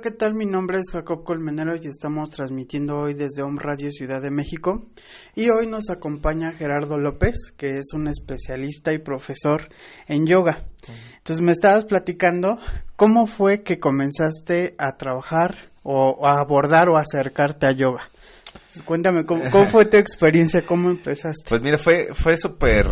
¿qué tal? Mi nombre es Jacob Colmenero y estamos transmitiendo hoy desde Home Radio Ciudad de México. Y hoy nos acompaña Gerardo López, que es un especialista y profesor en yoga. Entonces me estabas platicando cómo fue que comenzaste a trabajar o a abordar o acercarte a yoga. cuéntame, ¿cómo, ¿cómo, fue tu experiencia? ¿Cómo empezaste? Pues mira, fue, fue súper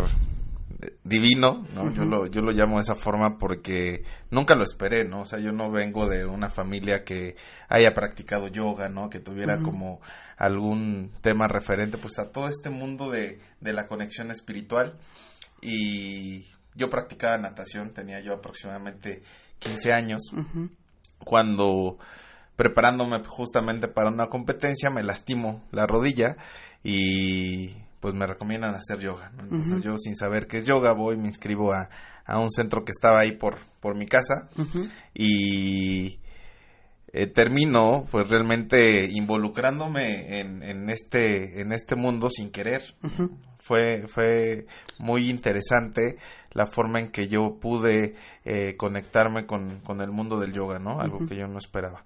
divino, ¿no? yo, lo, yo lo llamo de esa forma porque nunca lo esperé, ¿no? O sea, yo no vengo de una familia que haya practicado yoga, ¿no? Que tuviera como algún tema referente, pues a todo este mundo de, de la conexión espiritual. Y yo practicaba natación, tenía yo aproximadamente 15 años, cuando preparándome justamente para una competencia me lastimo la rodilla y pues me recomiendan hacer yoga. Entonces yo sin saber qué es yoga voy, me inscribo a, a un centro que estaba ahí por, por mi casa y eh, termino pues realmente involucrándome en, en, este, en este mundo sin querer. Fue, fue muy interesante la forma en que yo pude eh, conectarme con, con, el mundo del yoga, ¿no? Algo que yo no esperaba.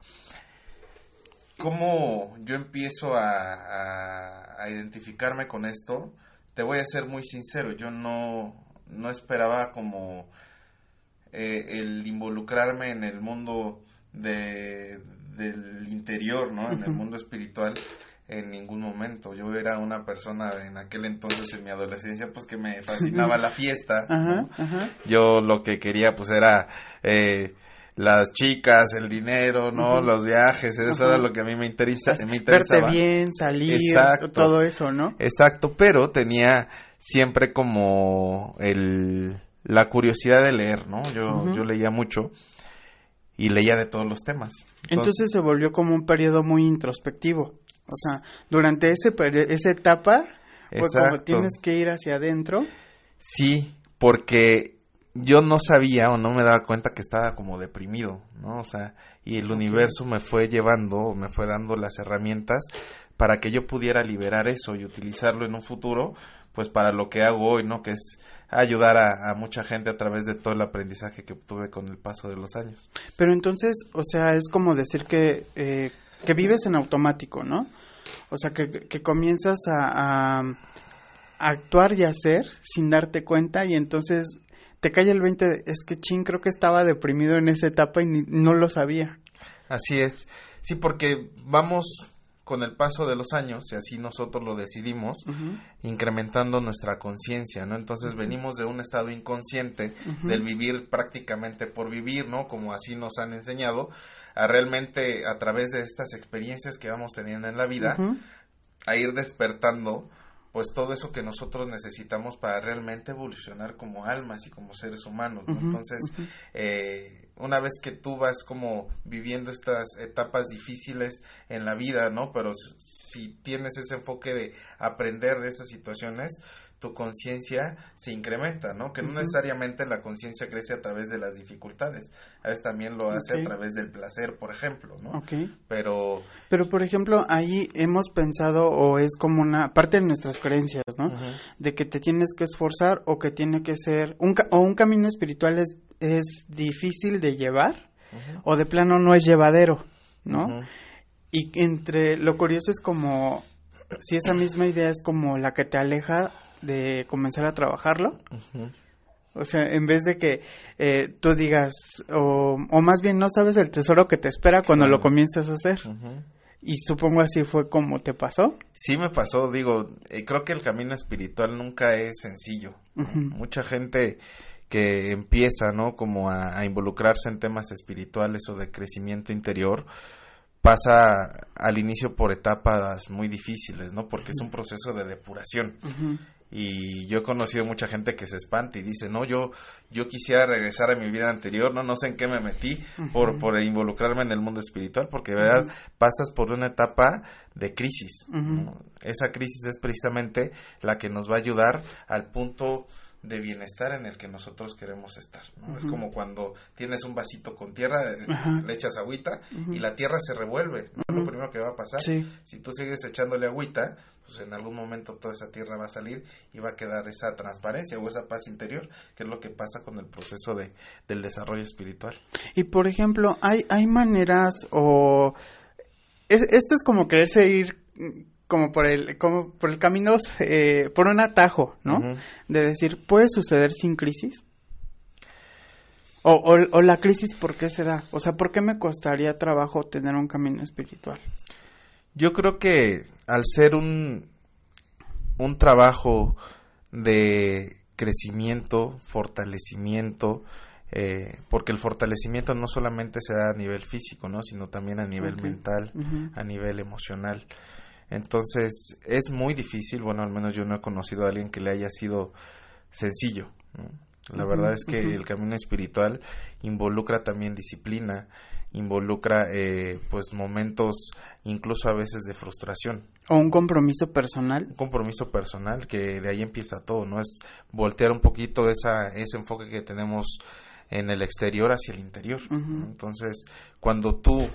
¿Cómo yo empiezo a, a, identificarme con esto? Te voy a ser muy sincero, yo no, no esperaba como eh, el involucrarme en el mundo de, del interior, ¿no? En el mundo espiritual en ningún momento. Yo era una persona en aquel entonces, en mi adolescencia, pues que me fascinaba la fiesta. Yo lo que quería pues era... Eh, las chicas, el dinero, ¿no? Los viajes, eso era lo que a mí me interesa, me interesaba. Verte bien, salir, todo eso, ¿no? Exacto, pero tenía siempre como el la curiosidad de leer, ¿no? Yo yo leía mucho y leía de todos los temas. Entonces, se volvió como un periodo muy introspectivo. O sea, durante ese esa etapa, pues como tienes que ir hacia adentro. Sí, porque yo no sabía o no me daba cuenta que estaba como deprimido, ¿no? O sea, y el universo me fue llevando, me fue dando las herramientas para que yo pudiera liberar eso y utilizarlo en un futuro, pues para lo que hago hoy, ¿no? Que es ayudar a, mucha gente a través de todo el aprendizaje que obtuve con el paso de los años. Pero entonces, o sea, es como decir que, eh, que vives en automático, ¿no? O sea, que, que comienzas a, a actuar y hacer sin darte cuenta y entonces te cae el 20, es que ching, creo que estaba deprimido en esa etapa y no lo sabía. Así es, sí, porque vamos con el paso de los años, y así nosotros lo decidimos, incrementando nuestra conciencia, ¿no? Entonces venimos de un estado inconsciente, del vivir prácticamente por vivir, ¿no? Como así nos han enseñado, a realmente a través de estas experiencias que vamos teniendo en la vida, a ir despertando pues todo eso que nosotros necesitamos para realmente evolucionar como almas y como seres humanos, ¿no? Entonces, eh, una vez que tú vas como viviendo estas etapas difíciles en la vida, ¿no? Pero si tienes ese enfoque de aprender de esas situaciones, tu conciencia se incrementa, ¿no? Que no necesariamente la conciencia crece a través de las dificultades, a veces también lo hace a través del placer, por ejemplo, ¿no? Ok. Pero... Pero, por ejemplo, ahí hemos pensado, o es como una parte de nuestras creencias, ¿no? De que te tienes que esforzar o que tiene que ser, un, o un camino espiritual es, es difícil de llevar, o de plano no es llevadero, ¿no? Y entre, lo curioso es como, si esa misma idea es como la que te aleja de comenzar a trabajarlo. O sea, en vez de que eh, tú digas, o, o, más bien no sabes el tesoro que te espera cuando lo comienzas a hacer. Y supongo así fue como te pasó. Sí me pasó, digo, eh, creo que el camino espiritual nunca es sencillo. Mucha gente que empieza, ¿no? Como a, a, involucrarse en temas espirituales o de crecimiento interior, pasa al inicio por etapas muy difíciles, ¿no? Porque es un proceso de depuración. Y yo he conocido mucha gente que se espanta y dice no yo yo quisiera regresar a mi vida anterior no no sé en qué me metí por por involucrarme en el mundo espiritual porque de verdad pasas por una etapa de crisis esa crisis es precisamente la que nos va a ayudar al punto de bienestar en el que nosotros queremos estar. ¿no? Es como cuando tienes un vasito con tierra, eh, le echas agüita y la tierra se revuelve. Lo primero que va a pasar, si tú sigues echándole agüita, pues en algún momento toda esa tierra va a salir y va a quedar esa transparencia o esa paz interior, que es lo que pasa con el proceso de, del desarrollo espiritual. Y por ejemplo, hay, hay maneras o... esto es como quererse ir como por el, como por el camino, eh, por un atajo, ¿no? De decir, ¿puede suceder sin crisis? O, o, la crisis, ¿por qué se da? O sea, ¿por qué me costaría trabajo tener un camino espiritual? Yo creo que al ser un, un trabajo de crecimiento, fortalecimiento, eh, porque el fortalecimiento no solamente se da a nivel físico, ¿no? sino también a nivel mental, a nivel emocional. Entonces es muy difícil, bueno, al menos yo no he conocido a alguien que le haya sido sencillo. La verdad es que el camino espiritual involucra también disciplina, involucra eh, pues momentos incluso a veces de frustración. O un compromiso personal. Un compromiso personal que de ahí empieza todo, ¿no? Es voltear un poquito esa, ese enfoque que tenemos en el exterior hacia el interior. Entonces, cuando tú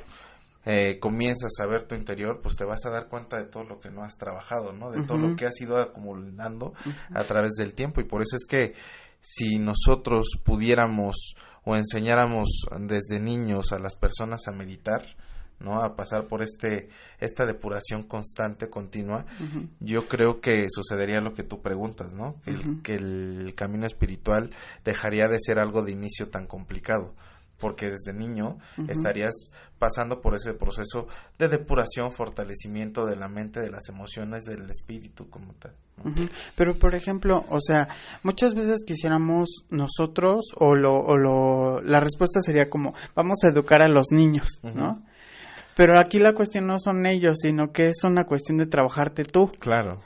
eh, comienzas a ver tu interior, pues te vas a dar cuenta de todo lo que no has trabajado, ¿no? De todo lo que has ido acumulando a través del tiempo. Y por eso es que si nosotros pudiéramos o enseñáramos desde niños a las personas a meditar, ¿no? A pasar por este esta depuración constante, continua, yo creo que sucedería lo que tú preguntas, ¿no? que el camino espiritual dejaría de ser algo de inicio tan complicado porque desde niño estarías pasando por ese proceso de depuración, fortalecimiento de la mente, de las emociones, del espíritu como tal. Pero por ejemplo, o sea, muchas veces quisiéramos nosotros o lo, o lo, la respuesta sería como vamos a educar a los niños, ¿no? Pero aquí la cuestión no son ellos, sino que es una cuestión de trabajarte tú. Claro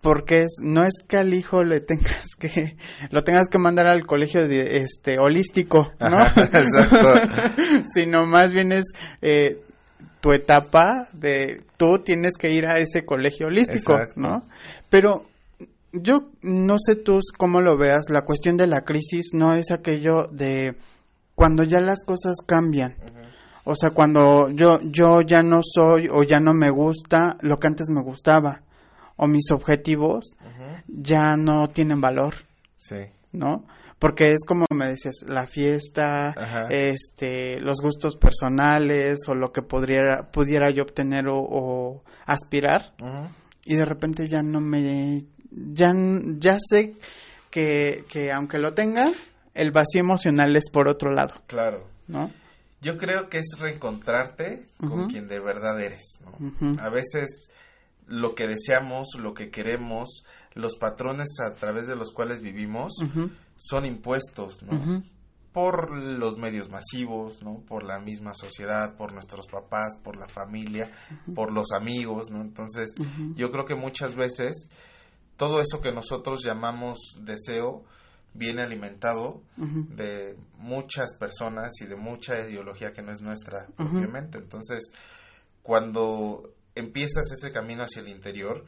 porque es, no es que al hijo le tengas que lo tengas que mandar al colegio de, este holístico no exacto. Sino más bien es eh, tu etapa de tú tienes que ir a ese colegio holístico no pero yo no sé tú cómo lo veas la cuestión de la crisis no es aquello de cuando ya las cosas cambian. O sea cuando yo yo ya no soy o ya no me gusta lo que antes me gustaba o mis objetivos ya no tienen valor. Sí. ¿No? Porque es como me decías, la fiesta, este, los gustos personales o lo que pudiera, pudiera yo obtener o, aspirar. Y de repente ya no me, ya, ya sé que, que aunque lo tenga, el vacío emocional es por otro lado. Claro. ¿No? Yo creo que es reencontrarte con quien de verdad eres, ¿no? A veces lo que deseamos, lo que queremos, los patrones a través de los cuales vivimos son impuestos, ¿no? Por los medios masivos, ¿no? Por la misma sociedad, por nuestros papás, por la familia, por los amigos, ¿no? Entonces, yo creo que muchas veces todo eso que nosotros llamamos deseo viene alimentado de muchas personas y de mucha ideología que no es nuestra propiamente. Entonces, cuando empiezas ese camino hacia el interior,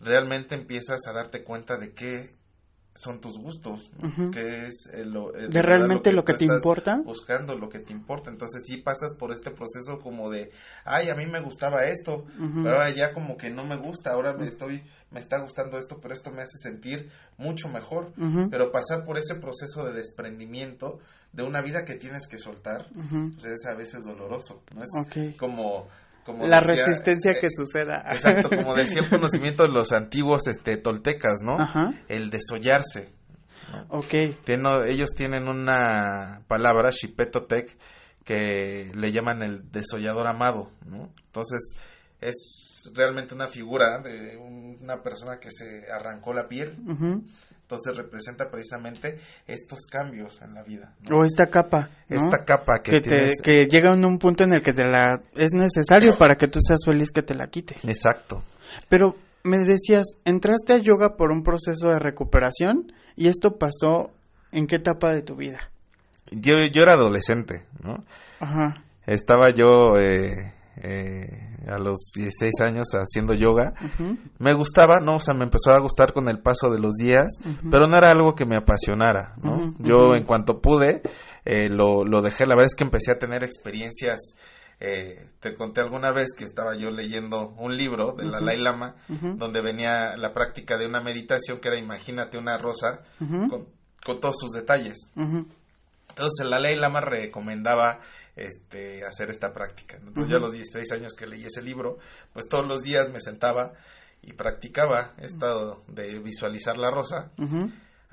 realmente empiezas a darte cuenta de qué son tus gustos, qué es lo, de realmente lo que, te importa, buscando lo que te importa. Entonces sí pasas por este proceso como de, ay, a mí me gustaba esto, pero ahora ya como que no me gusta, ahora me estoy, me está gustando esto, pero esto me hace sentir mucho mejor. Pero pasar por ese proceso de desprendimiento de una vida que tienes que soltar, pues es a veces doloroso, ¿no? Es como la resistencia eh, que suceda. Exacto, como decía el conocimiento de los antiguos este toltecas, ¿no? El desollarse. Ok. ellos tienen una palabra, Shipetotec, que le llaman el desollador amado, ¿no? Entonces, es realmente una figura de una persona que se arrancó la piel. Entonces representa precisamente estos cambios en la vida. O esta capa. Esta capa que, que llega en un punto en el que te la es necesario para que tú seas feliz que te la quites. Exacto. Pero me decías, entraste a yoga por un proceso de recuperación y esto pasó en qué etapa de tu vida? Yo, yo era adolescente, ¿no? Ajá. Estaba yo eh, eh, a los 16 años haciendo yoga. Me gustaba, ¿no? O sea, me empezó a gustar con el paso de los días, pero no era algo que me apasionara, ¿no? Yo en cuanto pude, eh, lo, lo dejé. La verdad es que empecé a tener experiencias eh, te conté alguna vez que estaba yo leyendo un libro de la Dalai Lama, donde venía la práctica de una meditación que era, imagínate, una rosa con, con, todos sus detalles. Entonces, el Dalai Lama recomendaba este, hacer esta práctica. Entonces, yo a los 16 años que leí ese libro, pues todos los días me sentaba y practicaba esto de visualizar la rosa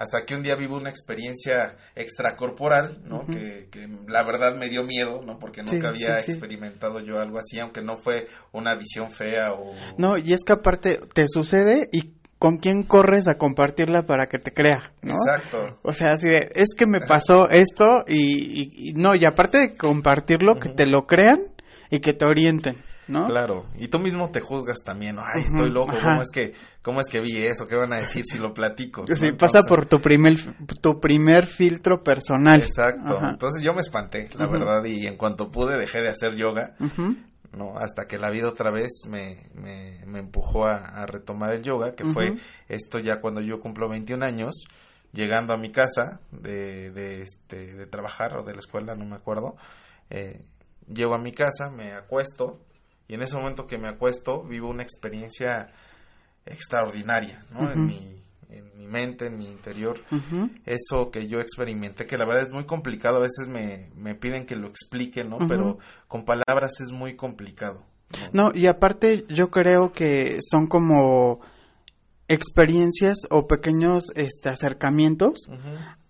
hasta que un día vivo una experiencia extracorporal, ¿no? que, la verdad me dio miedo, ¿no? Porque nunca había experimentado yo algo así, aunque no fue una visión fea o... No, y es que aparte te sucede y con quién corres a compartirla para que te crea, ¿no? Exacto. O sea, así de, es que me pasó esto y, no, y aparte de compartirlo, que te lo crean y que te orienten. ¿no? Claro, y tú mismo te juzgas también, ay, estoy loco, ¿cómo es que cómo es que vi eso? ¿Qué van a decir si lo platico? Sí, pasa por tu primer tu primer filtro personal. Exacto. Entonces yo me espanté, la verdad, y en cuanto pude dejé de hacer yoga. ¿No? Hasta que la vida otra vez me, me, me empujó a, retomar el yoga, que fue esto ya cuando yo cumplo 21 años, llegando a mi casa de, de, este, de trabajar o de la escuela, no me acuerdo, eh, llego a mi casa, me acuesto, y en ese momento que me acuesto vivo una experiencia extraordinaria, ¿no? en, mi, en mi mente, en mi interior. Eso que yo experimenté, que la verdad es muy complicado, a veces me, me piden que lo explique, ¿no? Pero con palabras es muy complicado. ¿no? y aparte yo creo que son como experiencias o pequeños este acercamientos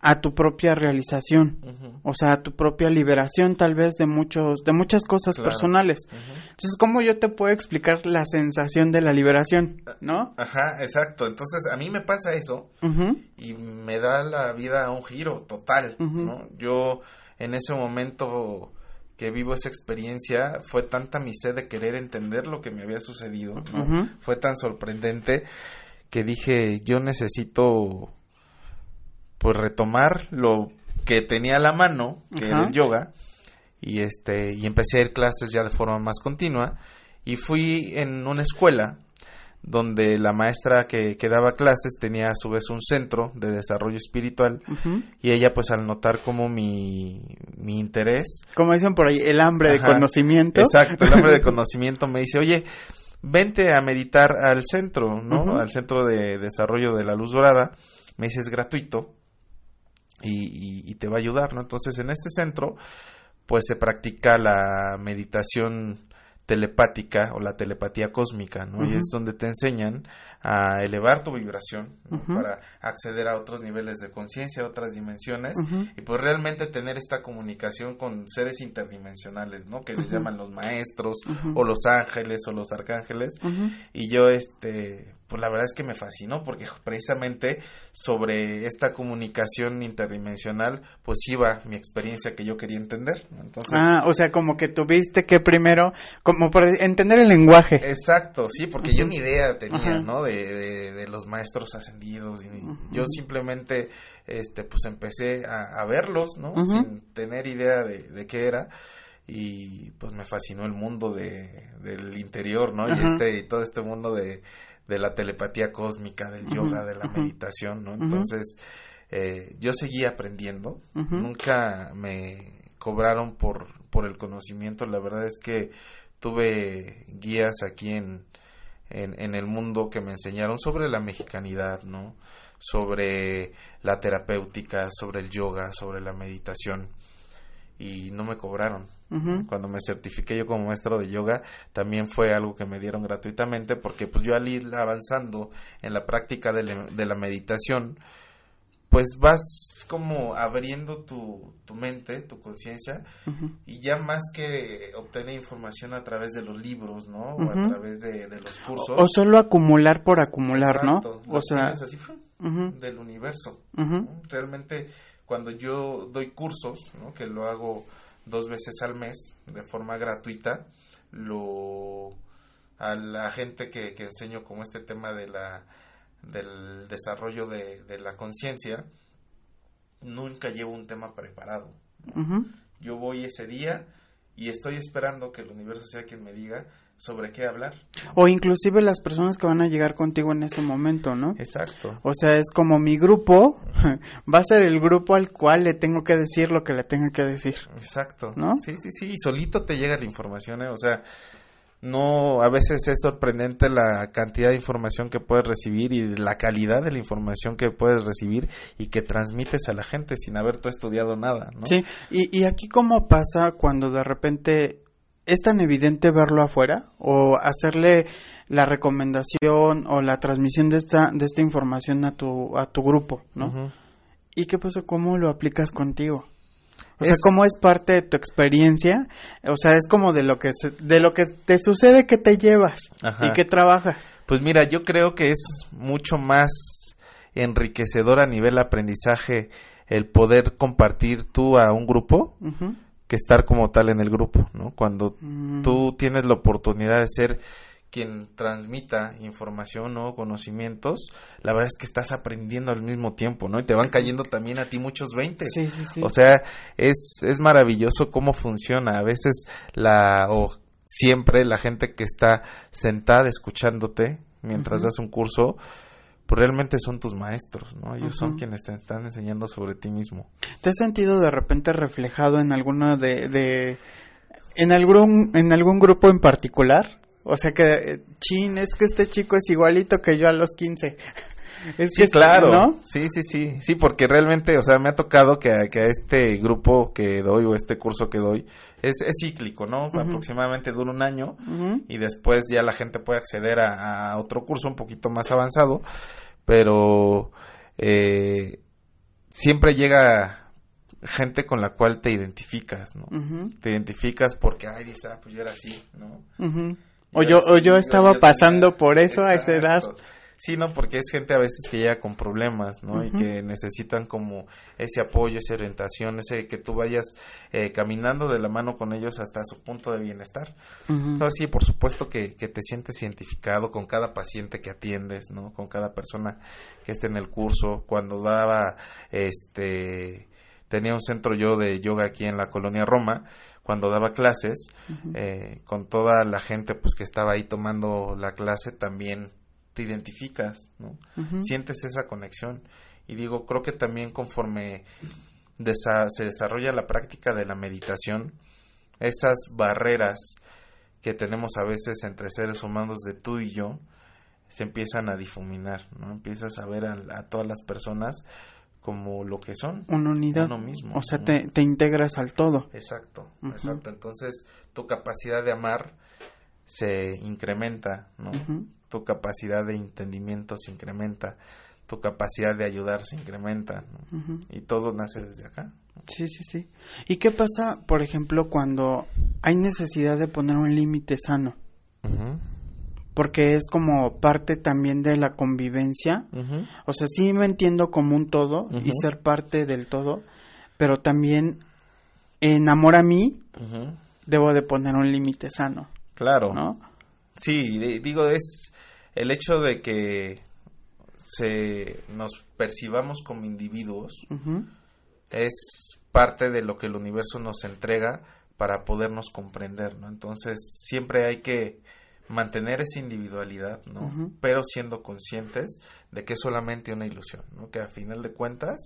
a tu propia realización o sea a tu propia liberación tal vez de muchos de muchas cosas personales. Entonces cómo yo te puedo explicar la sensación de la liberación no ajá exacto. Entonces a mí me pasa eso y me da la vida un giro total no yo en ese momento que vivo esa experiencia fue tanta mi sed de querer entender lo que me había sucedido ¿no? fue tan sorprendente que dije, yo necesito pues retomar lo que tenía a la mano, que era el yoga, y este, y empecé a ir clases ya de forma más continua, y fui en una escuela donde la maestra que, que daba clases tenía a su vez un centro de desarrollo espiritual y ella pues al notar como mi, mi interés como dicen por ahí el hambre de conocimiento. Exacto el hambre de conocimiento me dice oye vente a meditar al centro, ¿no? Al centro de desarrollo de la luz dorada. Me dice, es gratuito y, y, te va a ayudar, ¿no? Entonces, en este centro, pues se practica la meditación telepática o la telepatía cósmica, ¿no? Y es donde te enseñan a elevar tu vibración para acceder a otros niveles de conciencia, otras dimensiones y pues realmente tener esta comunicación con seres interdimensionales, ¿no? Que les llaman los maestros o los ángeles o los arcángeles. Y yo este pues la verdad es que me fascinó porque precisamente sobre esta comunicación interdimensional pues iba mi experiencia que yo quería entender. Entonces, ah, o sea, como que tuviste que primero, como para entender el lenguaje. Exacto, sí, porque yo ni idea tenía, ¿no? De, de, los maestros ascendidos y yo simplemente, este, pues empecé a, verlos, ¿no? Sin tener idea de, de qué era y pues me fascinó el mundo de, del interior, ¿no? Y este y todo este mundo de de la telepatía cósmica, del yoga, de la meditación, ¿no? Entonces, eh, yo seguí aprendiendo, nunca me cobraron por, por el conocimiento, la verdad es que tuve guías aquí en, en, en el mundo que me enseñaron sobre la mexicanidad, ¿no? Sobre la terapéutica, sobre el yoga, sobre la meditación y no me cobraron. Cuando me certifiqué yo como maestro de yoga, también fue algo que me dieron gratuitamente porque pues yo al ir avanzando en la práctica de, la meditación, pues vas como abriendo tu, tu mente, tu conciencia, y ya más que obtener información a través de los libros, ¿no? O a través de, los cursos. O, solo acumular por acumular, ¿no? O sea, así, del universo. Realmente cuando yo doy cursos, ¿no? que lo hago dos veces al mes de forma gratuita, lo a la gente que, que enseño como este tema de la del desarrollo de, de la conciencia, nunca llevo un tema preparado. Yo voy ese día y estoy esperando que el universo sea quien me diga sobre qué hablar. O inclusive las personas que van a llegar contigo en ese momento, ¿no? Exacto. O sea, es como mi grupo va a ser el grupo al cual le tengo que decir lo que le tenga que decir. Exacto. ¿No? Sí, sí, sí, y solito te llega la información, ¿eh? o sea, no, a veces es sorprendente la cantidad de información que puedes recibir y la calidad de la información que puedes recibir y que transmites a la gente sin haber tú estudiado nada, ¿no? Sí, y, y aquí cómo pasa cuando de repente es tan evidente verlo afuera o hacerle la recomendación o la transmisión de esta, de esta información a tu, a tu grupo, ¿no? ¿Y qué pasa? ¿Cómo lo aplicas contigo? O sea, ¿cómo es parte de tu experiencia? O sea, es como de lo que se- de lo que te sucede que te llevas Ajá. y que trabajas. Pues mira, yo creo que es mucho más enriquecedor a nivel aprendizaje el poder compartir tú a un grupo. Que estar como tal en el grupo, ¿no? Cuando Mm. tú tienes la oportunidad de ser quien transmita información o conocimientos, la verdad es que estás aprendiendo al mismo tiempo, ¿no? Y te van cayendo también a ti muchos veintes. Sí, sí, sí. O sea, es, es maravilloso cómo funciona. A veces la, o siempre la gente que está sentada escuchándote mientras das un curso, pues realmente son tus maestros, ¿no? Ellos son quienes te están enseñando sobre ti mismo. ¿Te has sentido de repente reflejado en alguno de, de en algún en algún grupo en particular? O sea que eh, chin, es que este chico es igualito que yo a los 15. Es Sí, que este- claro. ¿no? Sí, sí, sí. Sí, porque realmente, o sea, me ha tocado que, a- que a este grupo que doy o este curso que doy es, es cíclico, ¿no? Aproximadamente dura un año y después ya la gente puede acceder a, a otro curso un poquito más avanzado, pero eh, siempre llega gente con la cual te identificas, ¿no? Te identificas porque, ay, dices, ah, pues yo era así, ¿no? Yo O era yo, o yo estaba yo pasando tenía- por eso a esa edad. Sí, no, porque es gente a veces que llega con problemas, ¿no? Y que necesitan como ese apoyo, esa orientación, ese que tú vayas eh, caminando de la mano con ellos hasta su punto de bienestar. Ujú. Entonces, sí, por supuesto que, que te sientes identificado con cada paciente que atiendes, ¿no? Con cada persona que esté en el curso. Cuando daba, este, tenía un centro yo de yoga aquí en la colonia Roma, cuando daba clases, eh, con toda la gente pues que estaba ahí tomando la clase, también te identificas, ¿no? Sientes esa conexión. Y digo, creo que también conforme desa- se desarrolla la práctica de la meditación, esas barreras que tenemos a veces entre seres humanos de tú y yo se empiezan a difuminar, ¿no? Empiezas a ver a, a todas las personas como lo que son. Una unidad. Uno mismo. O sea, te, te integras al todo. Exacto, exacto. Entonces, tu capacidad de amar se incrementa, ¿no? Tu capacidad de entendimiento se incrementa, tu capacidad de ayudar se incrementa. Y todo nace desde acá. Sí, sí, sí. ¿Y qué pasa, por ejemplo, cuando hay necesidad de poner un límite sano? Porque es como parte también de la convivencia. O sea, sí me entiendo como un todo y ser parte del todo, pero también en amor a mí debo de poner un límite sano, Claro. ¿no? Sí, de- digo, es el hecho de que se nos percibamos como individuos es parte de lo que el universo nos entrega para podernos comprender, ¿no? Entonces, siempre hay que mantener esa individualidad, ¿no? Pero siendo conscientes de que es solamente una ilusión, ¿no? Que a final de cuentas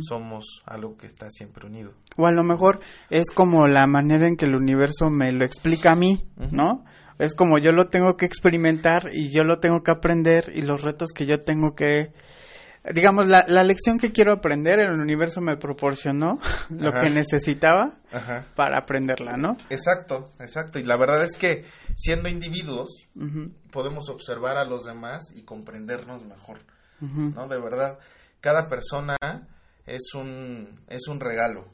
somos algo que está siempre unido. O a lo mejor es como la manera en que el universo me lo explica a mí. ¿no? Es como yo lo tengo que experimentar y yo lo tengo que aprender y los retos que yo tengo que... Digamos, la, la lección que quiero aprender, el universo me proporcionó lo Ajá. que necesitaba Ajá. para aprenderla, ¿no? Exacto, exacto. Y la verdad es que siendo individuos podemos observar a los demás y comprendernos mejor, ¿no? De verdad, cada persona es un es un regalo.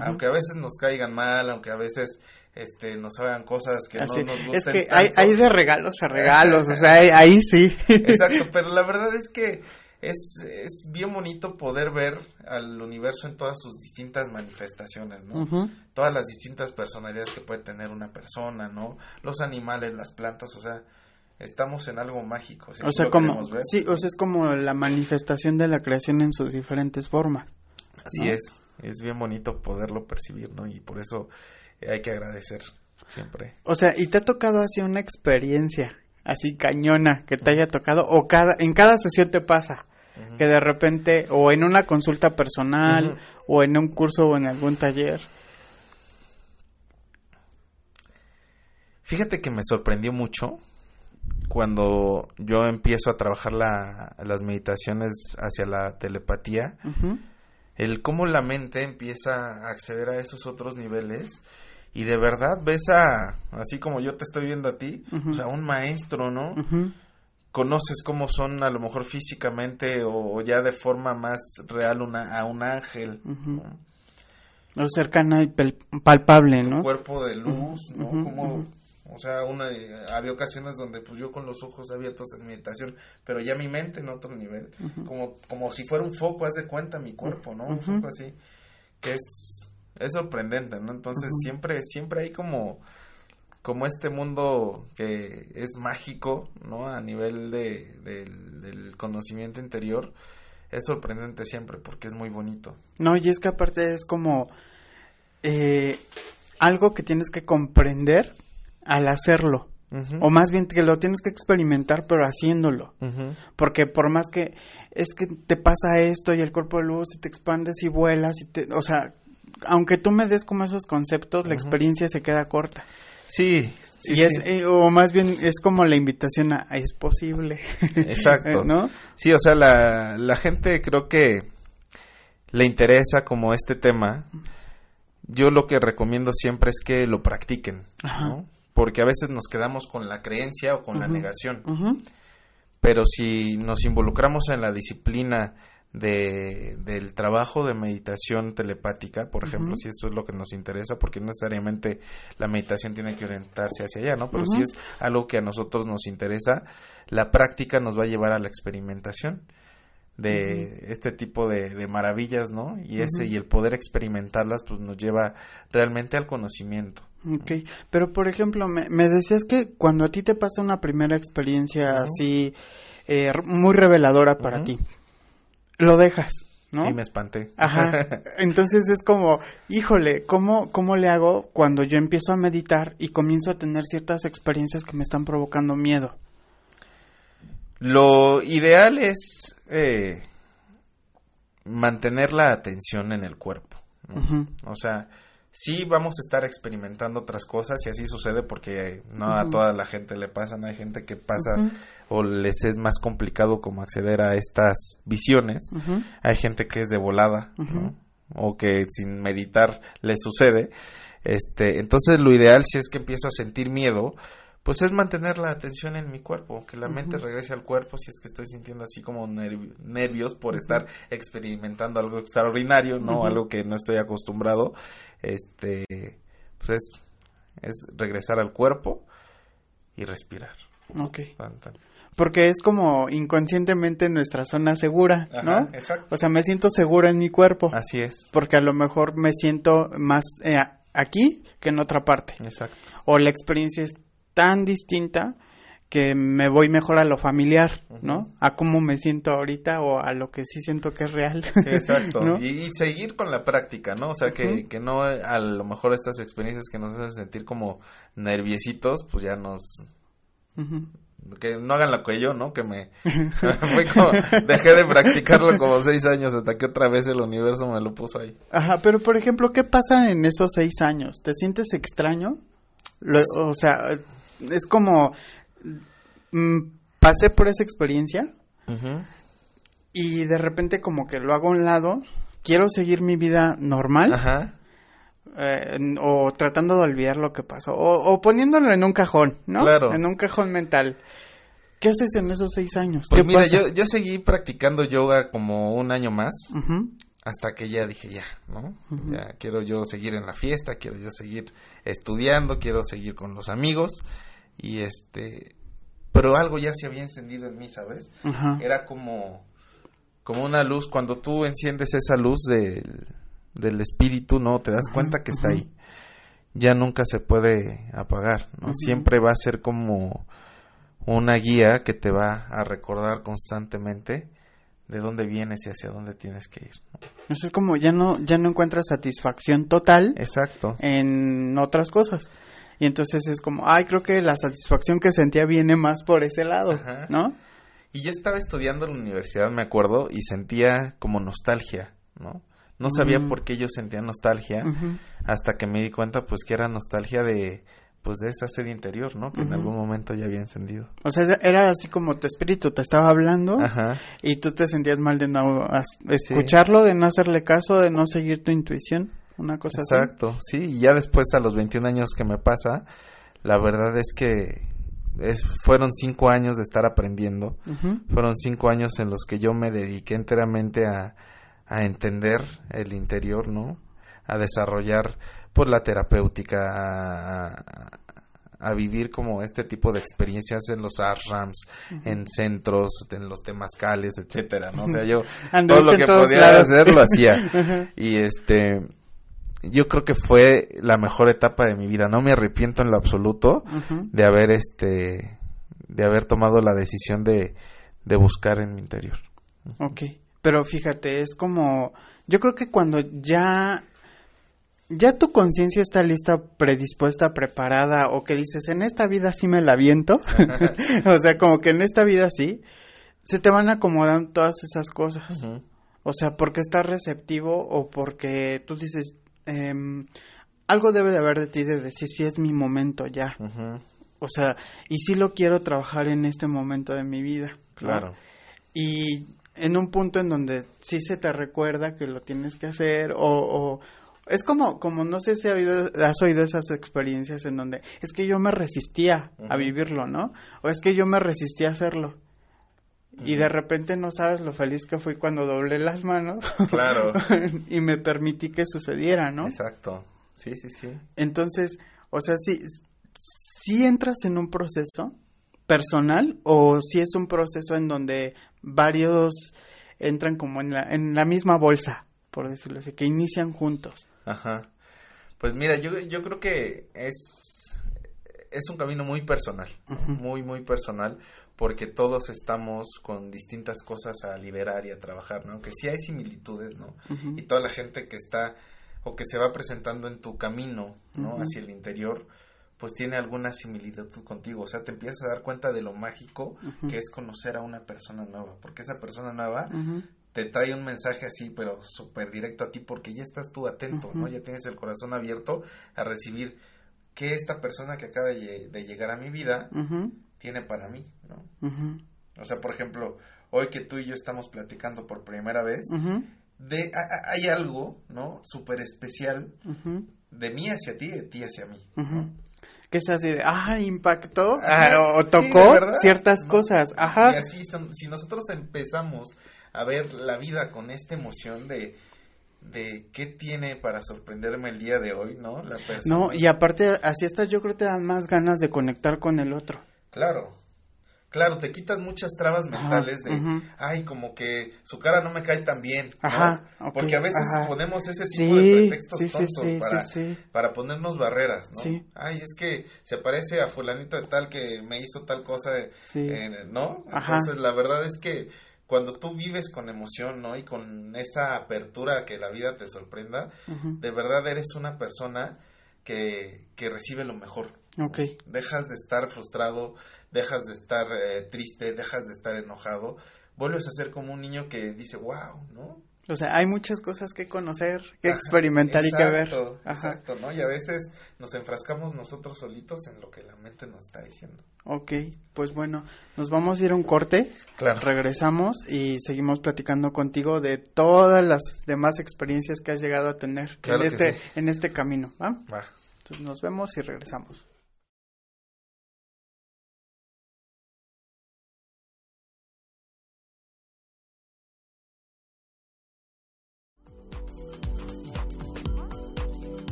Aunque a veces nos caigan mal, aunque a veces este nos hagan cosas que Así, no nos es gusten que hay, tanto. hay de regalos a regalos, o sea, ahí, ahí sí. Exacto, pero la verdad es que es, es bien bonito poder ver al universo en todas sus distintas manifestaciones, ¿no? Todas las distintas personalidades que puede tener una persona, ¿no? Los animales, las plantas, o sea, estamos en algo mágico. si O sea, como, sí, o sea, es como la manifestación de la creación en sus diferentes formas. Así ¿no? es, es bien bonito poderlo percibir, ¿no? Y por eso hay que agradecer siempre. O sea, ¿y te ha tocado así una experiencia así cañona que te haya tocado o cada en cada sesión te pasa que de repente o en una consulta personal o en un curso o en algún taller? Fíjate que me sorprendió mucho cuando yo empiezo a trabajar la, las meditaciones hacia la telepatía, el cómo la mente empieza a acceder a esos otros niveles y de verdad ves a, así como yo te estoy viendo a ti, o sea, un maestro, ¿no? Conoces cómo son a lo mejor físicamente o, ya de forma más real una, a un ángel. Lo cercano y palpable, ¿no? cuerpo de luz, ¿no? Como o sea, una, había ocasiones donde pues yo con los ojos abiertos en meditación, pero ya mi mente en otro nivel, como, como si fuera un foco, haz de cuenta mi cuerpo, ¿no? Un foco así, que es, es sorprendente, ¿no? Entonces siempre, siempre hay como, como este mundo que es mágico, ¿no? A nivel de, del conocimiento interior, es sorprendente siempre porque es muy bonito. No, y es que aparte es como eh, algo que tienes que comprender al hacerlo. O más bien que lo tienes que experimentar, pero haciéndolo. Porque por más que es que te pasa esto y el cuerpo de luz y te expandes y vuelas, y te, o sea, aunque tú me des como esos conceptos, la experiencia se queda corta. Sí, sí, y es, eh, o más bien es como la invitación a, es posible. Exacto. ¿No? Sí, o sea, la, la gente creo que le interesa como este tema. Yo lo que recomiendo siempre es que lo practiquen, ¿no? porque a veces nos quedamos con la creencia o con la negación. Pero si nos involucramos en la disciplina de, del trabajo de meditación telepática, por ejemplo, si eso es lo que nos interesa, porque no necesariamente la meditación tiene que orientarse hacia allá, ¿no? Pero si es algo que a nosotros nos interesa, la práctica nos va a llevar a la experimentación de este tipo de, de, maravillas, ¿no? Y ese y el poder experimentarlas, pues nos lleva realmente al conocimiento. Ok, pero por ejemplo, me, me, decías que cuando a ti te pasa una primera experiencia así eh, muy reveladora para ti, lo dejas, ¿no? Y me espanté. Ajá. Entonces es como, híjole, ¿cómo, ¿cómo le hago cuando yo empiezo a meditar y comienzo a tener ciertas experiencias que me están provocando miedo? Lo ideal es eh, mantener la atención en el cuerpo. O sea, sí vamos a estar experimentando otras cosas y así sucede porque no a toda la gente le pasan, hay gente que pasa o les es más complicado como acceder a estas visiones, hay gente que es de volada, o que sin meditar le sucede, este, entonces lo ideal si es que empiezo a sentir miedo, pues es mantener la atención en mi cuerpo, que la mente regrese al cuerpo si es que estoy sintiendo así como nervios por estar experimentando algo extraordinario, ¿no? Algo que no estoy acostumbrado. Este, pues es, es regresar al cuerpo y respirar. Ok. Porque es como inconscientemente nuestra zona segura, ¿no? exacto. O sea, me siento seguro en mi cuerpo. Así es. Porque a lo mejor me siento más eh, aquí que en otra parte. Exacto. O la experiencia es tan distinta que me voy mejor a lo familiar, ¿no? A cómo me siento ahorita o a lo que sí siento que es real. exacto. y, seguir con la práctica, ¿no? O sea, que, que no a lo mejor estas experiencias que nos hacen sentir como nerviositos, pues ya nos... Que no hagan lo que yo, ¿no? Que me... Como... Dejé de practicarlo como seis años hasta que otra vez el universo me lo puso ahí. Ajá, pero por ejemplo, ¿qué pasa en esos seis años? ¿Te sientes extraño? o sea, es como, mm, pasé por esa experiencia y de repente como que lo hago a un lado, quiero seguir mi vida normal. Eh, o tratando de olvidar lo que pasó, o, poniéndolo en un cajón, ¿no? Claro. En un cajón mental. ¿Qué haces en esos seis años? Pues mira, yo, yo, seguí practicando yoga como un año más, hasta que ya dije, ya, ¿no? Ya quiero yo seguir en la fiesta, quiero yo seguir estudiando, quiero seguir con los amigos, y este pero algo ya se había encendido en mí sabes era como como una luz cuando tú enciendes esa luz del, del espíritu no te das cuenta que está ahí ya nunca se puede apagar ¿no? siempre va a ser como una guía que te va a recordar constantemente de dónde vienes y hacia dónde tienes que ir. Eso es como ya no, ya no encuentras satisfacción total Exacto. en otras cosas. Y entonces es como, ay, creo que la satisfacción que sentía viene más por ese lado, Ajá. ¿no? Y yo estaba estudiando en la universidad, me acuerdo, y sentía como nostalgia, ¿no? No sabía Mm. por qué yo sentía nostalgia hasta que me di cuenta pues que era nostalgia de pues de esa sed interior, ¿no? Que en algún momento ya había encendido. O sea, era así como tu espíritu te estaba hablando Ajá. y tú te sentías mal de no escucharlo, de no hacerle caso, de no seguir tu intuición, una cosa así. Exacto, sí, y ya después a los 21 años que me pasa, la verdad es que es, fueron cinco años de estar aprendiendo, fueron cinco años en los que yo me dediqué enteramente a, a entender el interior, ¿no? A desarrollar, pues, la terapéutica, a, a- a vivir como este tipo de experiencias en los ashrams, en centros, en los temazcales, etcétera, ¿no? O sea, yo todo lo que podía lados. hacer lo hacía. Y este, yo creo que fue la mejor etapa de mi vida. No me arrepiento en lo absoluto de haber este, de haber tomado la decisión de, de buscar en mi interior. Ok, pero fíjate, es como, yo creo que cuando ya, ya tu conciencia está lista, predispuesta, preparada, o que dices, en esta vida sí me la viento, o sea, como que en esta vida sí, se te van acomodando todas esas cosas. O sea, porque estás receptivo o porque tú dices, em, algo debe de haber de ti de decir si es mi momento ya. O sea, y sí lo quiero trabajar en este momento de mi vida. ¿no? Claro. y en un punto en donde sí se te recuerda que lo tienes que hacer o, o- es como como no sé si has oído, has oído esas experiencias en donde es que yo me resistía a vivirlo, ¿no? O es que yo me resistía a hacerlo. Y de repente no sabes lo feliz que fui cuando doblé las manos Claro. y me permití que sucediera, ¿no? Exacto. Sí, sí, sí. Entonces, o sea, si, si entras en un proceso personal o si es un proceso en donde varios entran como en la, en la misma bolsa, por decirlo así, que inician juntos. Ajá. Pues mira, yo, yo creo que es, es un camino muy personal, muy, muy personal, porque todos estamos con distintas cosas a liberar y a trabajar, ¿no? Aunque sí hay similitudes, ¿no? Y toda la gente que está o que se va presentando en tu camino, ¿no? Hacia el interior, pues tiene alguna similitud contigo, o sea, te empiezas a dar cuenta de lo mágico que es conocer a una persona nueva, porque esa persona nueva te trae un mensaje así, pero súper directo a ti, porque ya estás tú atento, ¿no? Ya tienes el corazón abierto a recibir que esta persona que acaba de, lle- de llegar a mi vida tiene para mí, ¿no? O sea, por ejemplo, hoy que tú y yo estamos platicando por primera vez, de, a- a- hay algo, ¿no? Súper especial de mí hacia ti, de ti hacia mí. Que es así de, ah, impactó Ajá, o tocó ciertas ¿no? cosas. Ajá. Y así, son, si nosotros empezamos a ver la vida con esta emoción de, de qué tiene para sorprenderme el día de hoy, ¿no? La persona. No, y aparte, así estas yo creo te dan más ganas de conectar con el otro. Claro. Claro, te quitas muchas trabas Ajá, mentales de, ay, como que su cara no me cae tan bien, ¿no? Ajá, Porque a veces ponemos ese tipo Sí, de pretextos sí, tontos sí, para, para ponernos barreras, ¿no? Sí. Ay, es que se parece a fulanito de tal que me hizo tal cosa, eh, ¿no? Ajá. Entonces, la verdad es que cuando tú vives con emoción, ¿no? Y con esa apertura a que la vida te sorprenda, de verdad eres una persona que, que recibe lo mejor. Ok. Dejas de estar frustrado, dejas de estar eh, triste, dejas de estar enojado, vuelves a ser como un niño que dice, wow, ¿no? O sea, hay muchas cosas que conocer, que Ajá, experimentar y que ver. exacto, Ajá. Exacto, ¿no? Y a veces nos enfrascamos nosotros solitos en lo que la mente nos está diciendo. Ok, pues bueno, nos vamos a ir a un corte. Claro. Regresamos y seguimos platicando contigo de todas las demás experiencias que has llegado a tener Claro en, este, sí. en este camino. ¿va? Va. Entonces nos vemos y regresamos.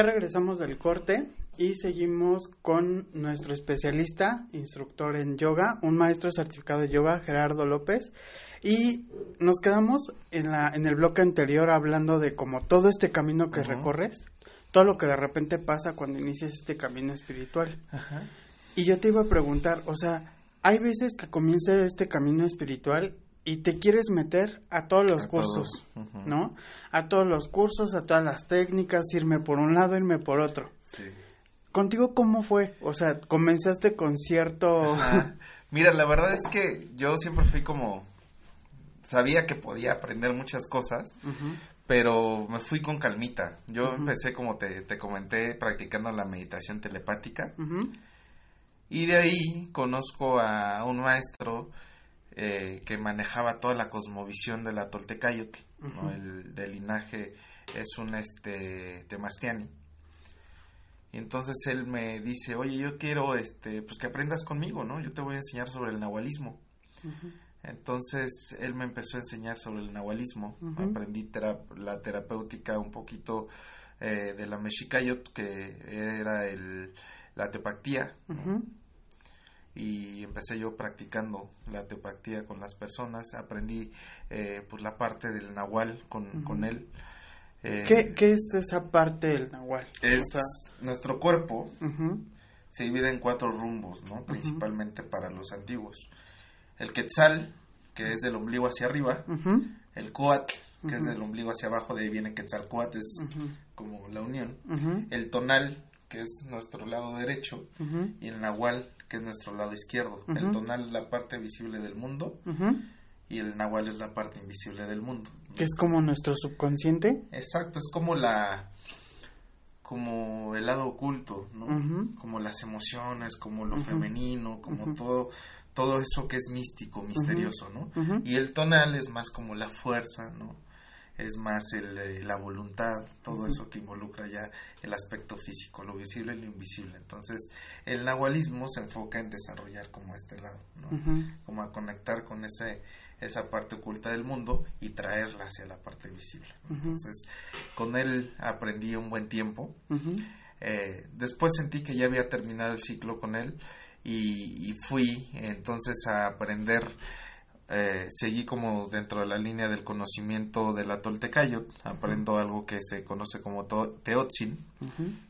Ya regresamos del corte y seguimos con nuestro especialista, instructor en yoga, un maestro certificado de yoga, Gerardo López. Y nos quedamos en, la, en el bloque anterior hablando de como todo este camino que recorres, todo lo que de repente pasa cuando inicias este camino espiritual. Y yo te iba a preguntar, o sea, hay veces que comienza este camino espiritual y te quieres meter a todos los cursos, ¿no? A todos los cursos, a todas las técnicas, irme por un lado, irme por otro. Sí. ¿Contigo cómo fue? O sea, comenzaste con cierto... Mira, la verdad es que yo siempre fui como... Sabía que podía aprender muchas cosas, pero me fui con calmita. Yo empecé, como te, te, comenté, practicando la meditación telepática. Y de ahí conozco a un maestro eh, que manejaba toda la cosmovisión de la Toltecayoc, El del linaje es un este Temastiani. Y entonces él me dice, oye, yo quiero este, pues que aprendas conmigo, ¿no? Yo te voy a enseñar sobre el nahualismo. Entonces él me empezó a enseñar sobre el nahualismo. Aprendí la terapéutica un poquito eh, de la mexicayot, que era el, la tepactía. Y empecé yo practicando la tepactía con las personas. Aprendí eh, pues la parte del nahual con, con él. Eh, ¿Qué, es esa parte del nahual? Es nuestro cuerpo se divide en cuatro rumbos, ¿no? Principalmente para los antiguos. El quetzal, que es del ombligo hacia arriba, el coatl, que es del ombligo hacia abajo, de ahí viene quetzalcoatl, es como la unión, el tonal, que es nuestro lado derecho, y el nahual, que es nuestro lado izquierdo. El tonal es la parte visible del mundo, y el nahual es la parte invisible del mundo. ¿Es como nuestro subconsciente? Exacto, es como la como el lado oculto, ¿no? Como las emociones, como lo femenino, como todo todo eso que es místico, misterioso, ¿no? Y el tonal es más como la fuerza, ¿no? Es más el, eh, la voluntad, todo eso que involucra ya el aspecto físico, lo visible y lo invisible. Entonces, el nahualismo se enfoca en desarrollar como este lado, ¿no? Como a conectar con ese esa parte oculta del mundo y traerla hacia la parte visible. Entonces, con él aprendí un buen tiempo. Eh, después sentí que ya había terminado el ciclo con él y, fui entonces a aprender. Eh, seguí como dentro de la línea del conocimiento de la Toltecayot, aprendo algo que se conoce como Teotzin,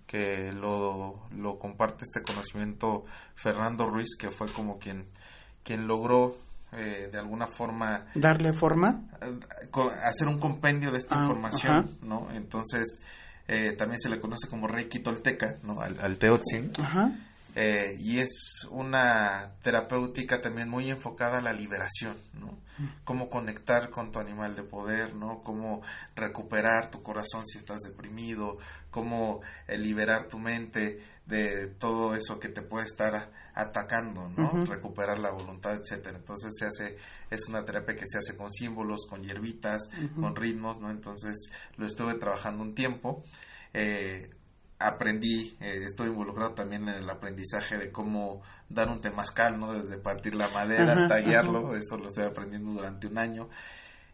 que lo, lo comparte este conocimiento Fernando Ruiz, que fue como quien, quien logró eh, de alguna forma... Darle forma. hacer un compendio de esta ah, información, ¿no? Entonces, eh, también se le conoce como Reiki Tolteca, ¿no? Al, al Teotzin. Eh, y es una terapéutica también muy enfocada a la liberación, ¿no? Mm. Cómo conectar con tu animal de poder, ¿no? Cómo recuperar tu corazón si estás deprimido, cómo liberar tu mente de todo eso que te puede estar atacando, ¿no? Recuperar la voluntad, etcétera. Entonces se hace, es una terapia que se hace con símbolos, con hierbitas, con ritmos, ¿no? Entonces lo estuve trabajando un tiempo. Eh, aprendí, eh, estoy involucrado también en el aprendizaje de cómo dar un temazcal, ¿no? Desde partir la madera hasta guiarlo, eso lo estoy aprendiendo durante un año.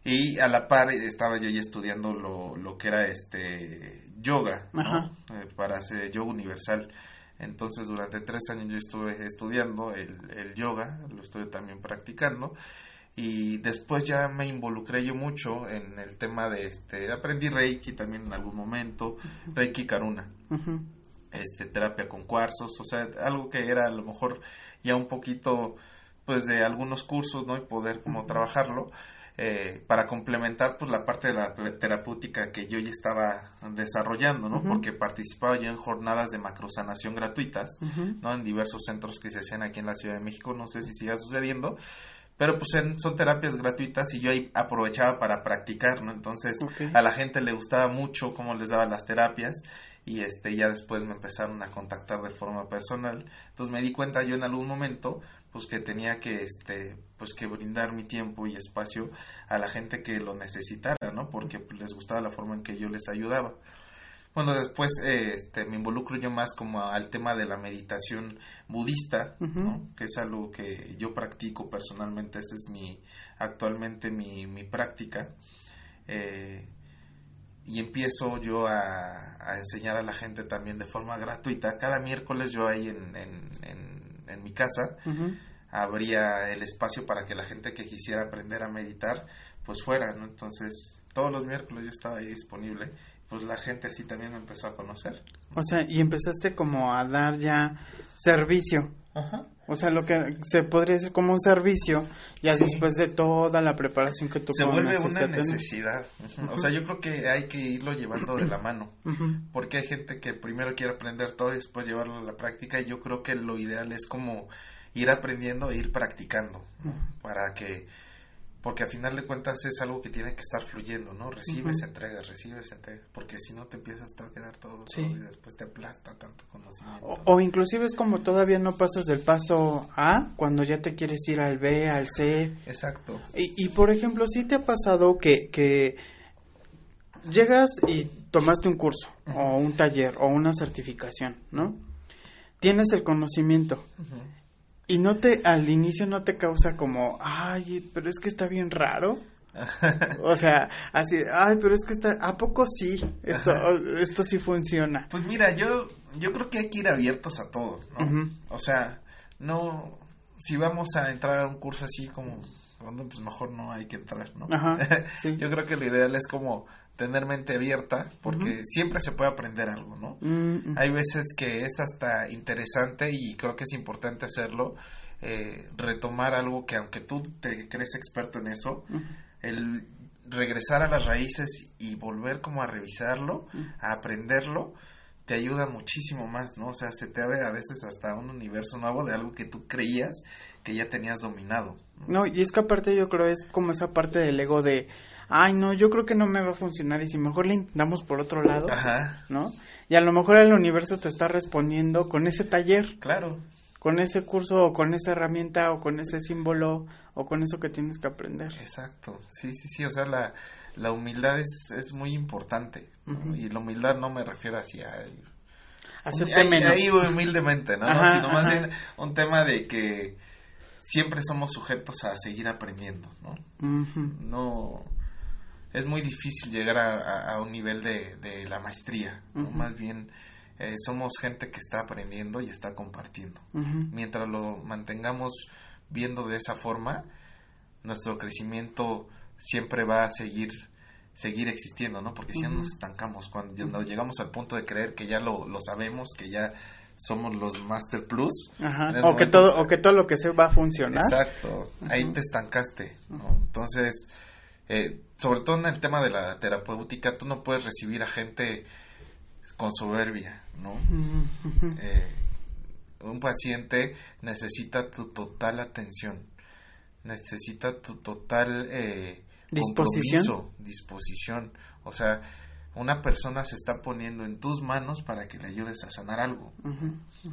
Y a la par estaba yo ya estudiando lo, lo que era este yoga, ¿no? Eh, para hacer yoga universal. Entonces durante tres años yo estuve estudiando el, yoga, lo estuve también practicando y después ya me involucré yo mucho en el tema de este aprendí reiki también en algún momento reiki karuna. Este terapia con cuarzos o sea algo que era a lo mejor ya un poquito pues de algunos cursos no y poder como trabajarlo eh, para complementar pues la parte de la terapéutica que yo ya estaba desarrollando, ¿no? Porque participaba yo en jornadas de macrosanación gratuitas, ¿no? En diversos centros que se hacían aquí en la Ciudad de México, no sé si siga sucediendo, pero pues son terapias gratuitas y yo ahí aprovechaba para practicar, ¿no? Entonces a la gente le gustaba mucho cómo les daba las terapias y este ya después me empezaron a contactar de forma personal. Entonces me di cuenta yo en algún momento pues que tenía que este pues que brindar mi tiempo y espacio a la gente que lo necesitara, ¿no? Porque pues, les gustaba la forma en que yo les ayudaba. Bueno, después este, me involucro yo más como al tema de la meditación budista, ¿no? que es algo que yo practico personalmente, esa es mi, actualmente mi, mi práctica. Eh, y empiezo yo a, a, enseñar a la gente también de forma gratuita. Cada miércoles yo ahí en, en, en, mi casa habría el espacio para que la gente que quisiera aprender a meditar pues fuera, ¿no? Entonces todos los miércoles yo estaba ahí disponible. Pues la gente así también me empezó a conocer. O sea, y empezaste como a dar ya servicio. Ajá. O sea, lo que se podría decir como un servicio, ya después de toda la preparación que tú Se vuelve una necesidad. O sea, yo creo que hay que irlo llevando de la mano. Porque hay gente que primero quiere aprender todo y después llevarlo a la práctica. Y yo creo que lo ideal es como ir aprendiendo e ir practicando. Para que porque a final de cuentas es algo que tiene que estar fluyendo, ¿no? Recibes, entregas, recibes, entregas, porque si no te empiezas a quedar todo, y después te aplasta tanto conocimiento. O, inclusive es como todavía no pasas del paso A cuando ya te quieres ir al B, al C. Exacto. Y, y por ejemplo, ¿sí te ha pasado que, que llegas y tomaste un curso o un taller o una certificación, ¿no? Tienes el conocimiento. Y no te, al inicio no te causa como, ay, pero es que está bien raro. o sea, así, ay, pero es que está, ¿a poco sí? Esto, esto sí funciona. Pues mira, yo, yo creo que hay que ir abiertos a todo, ¿no? O sea, no, si vamos a entrar a un curso así como, pues mejor no hay que entrar, ¿no? Ajá, sí. yo creo que lo ideal es como tener mente abierta, porque siempre se puede aprender algo, ¿no? Mm. Hay veces que es hasta interesante y creo que es importante hacerlo, eh, retomar algo que aunque tú te crees experto en eso, el regresar a las raíces y volver como a revisarlo, a aprenderlo, te ayuda muchísimo más, ¿no? O sea, se te abre a veces hasta un universo nuevo de algo que tú creías que ya tenías dominado. No, y es que aparte yo creo es como esa parte del ego de ay, no, yo creo que no me va a funcionar y si mejor le intentamos por otro lado, Ajá. ¿no? Y a lo mejor el universo te está respondiendo con ese taller. Claro. Con ese curso o con esa herramienta o con ese símbolo o con eso que tienes que aprender. Exacto. Sí, sí, sí. O sea, la, la humildad es, es muy importante. Y la humildad no me refiero hacia... menos. Ahí humildemente, ¿no? Sino más bien un tema de que siempre somos sujetos a seguir aprendiendo, ¿no? No es muy difícil llegar a, un nivel de, la maestría, más bien eh, somos gente que está aprendiendo y está compartiendo. Mientras lo mantengamos viendo de esa forma, nuestro crecimiento siempre va a seguir seguir existiendo, ¿no? Porque si no nos estancamos, cuando llegamos al punto de creer que ya lo, lo sabemos, que ya somos los Master Plus. O, que todo, o que todo lo que se va a funcionar. Exacto, ahí te estancaste, ¿no? Entonces, eh, sobre todo en el tema de la terapéutica, tú no puedes recibir a gente con soberbia, ¿no? Eh, un paciente necesita tu total atención, necesita tu total eh, disposición. disposición. O sea, una persona se está poniendo en tus manos para que le ayudes a sanar algo.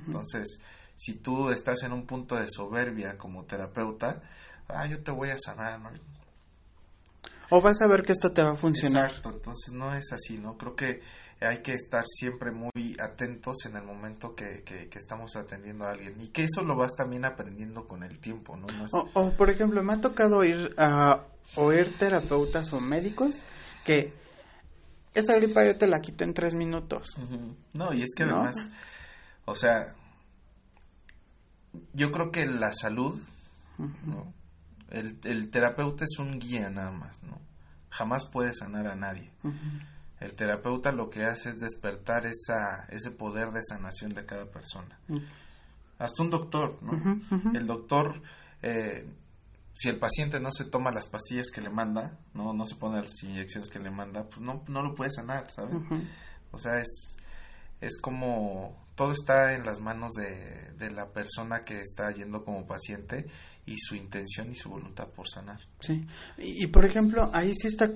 Entonces, si tú estás en un punto de soberbia como terapeuta, ah, yo te voy a sanar, ¿no? O vas a ver que esto te va a funcionar. Exacto, entonces no es así, ¿no? Creo que hay que estar siempre muy atentos en el momento que, que, estamos atendiendo a alguien y que eso lo vas también aprendiendo con el tiempo, ¿no? o, por ejemplo, me ha tocado ir a oír terapeutas o médicos que esa gripa yo te la quito en tres minutos. No, y es que además, o sea, yo creo que la salud, ¿no? El, el, terapeuta es un guía nada más, ¿no? Jamás puede sanar a nadie. El terapeuta lo que hace es despertar esa, ese poder de sanación de cada persona. Hasta un doctor, ¿no? El doctor, eh, si el paciente no se toma las pastillas que le manda, no, no se pone las inyecciones que le manda, pues no, no lo puede sanar, ¿sabes? O sea, es, es como todo está en las manos de, de, la persona que está yendo como paciente y su intención y su voluntad por sanar. Sí, y, por ejemplo, ahí sí está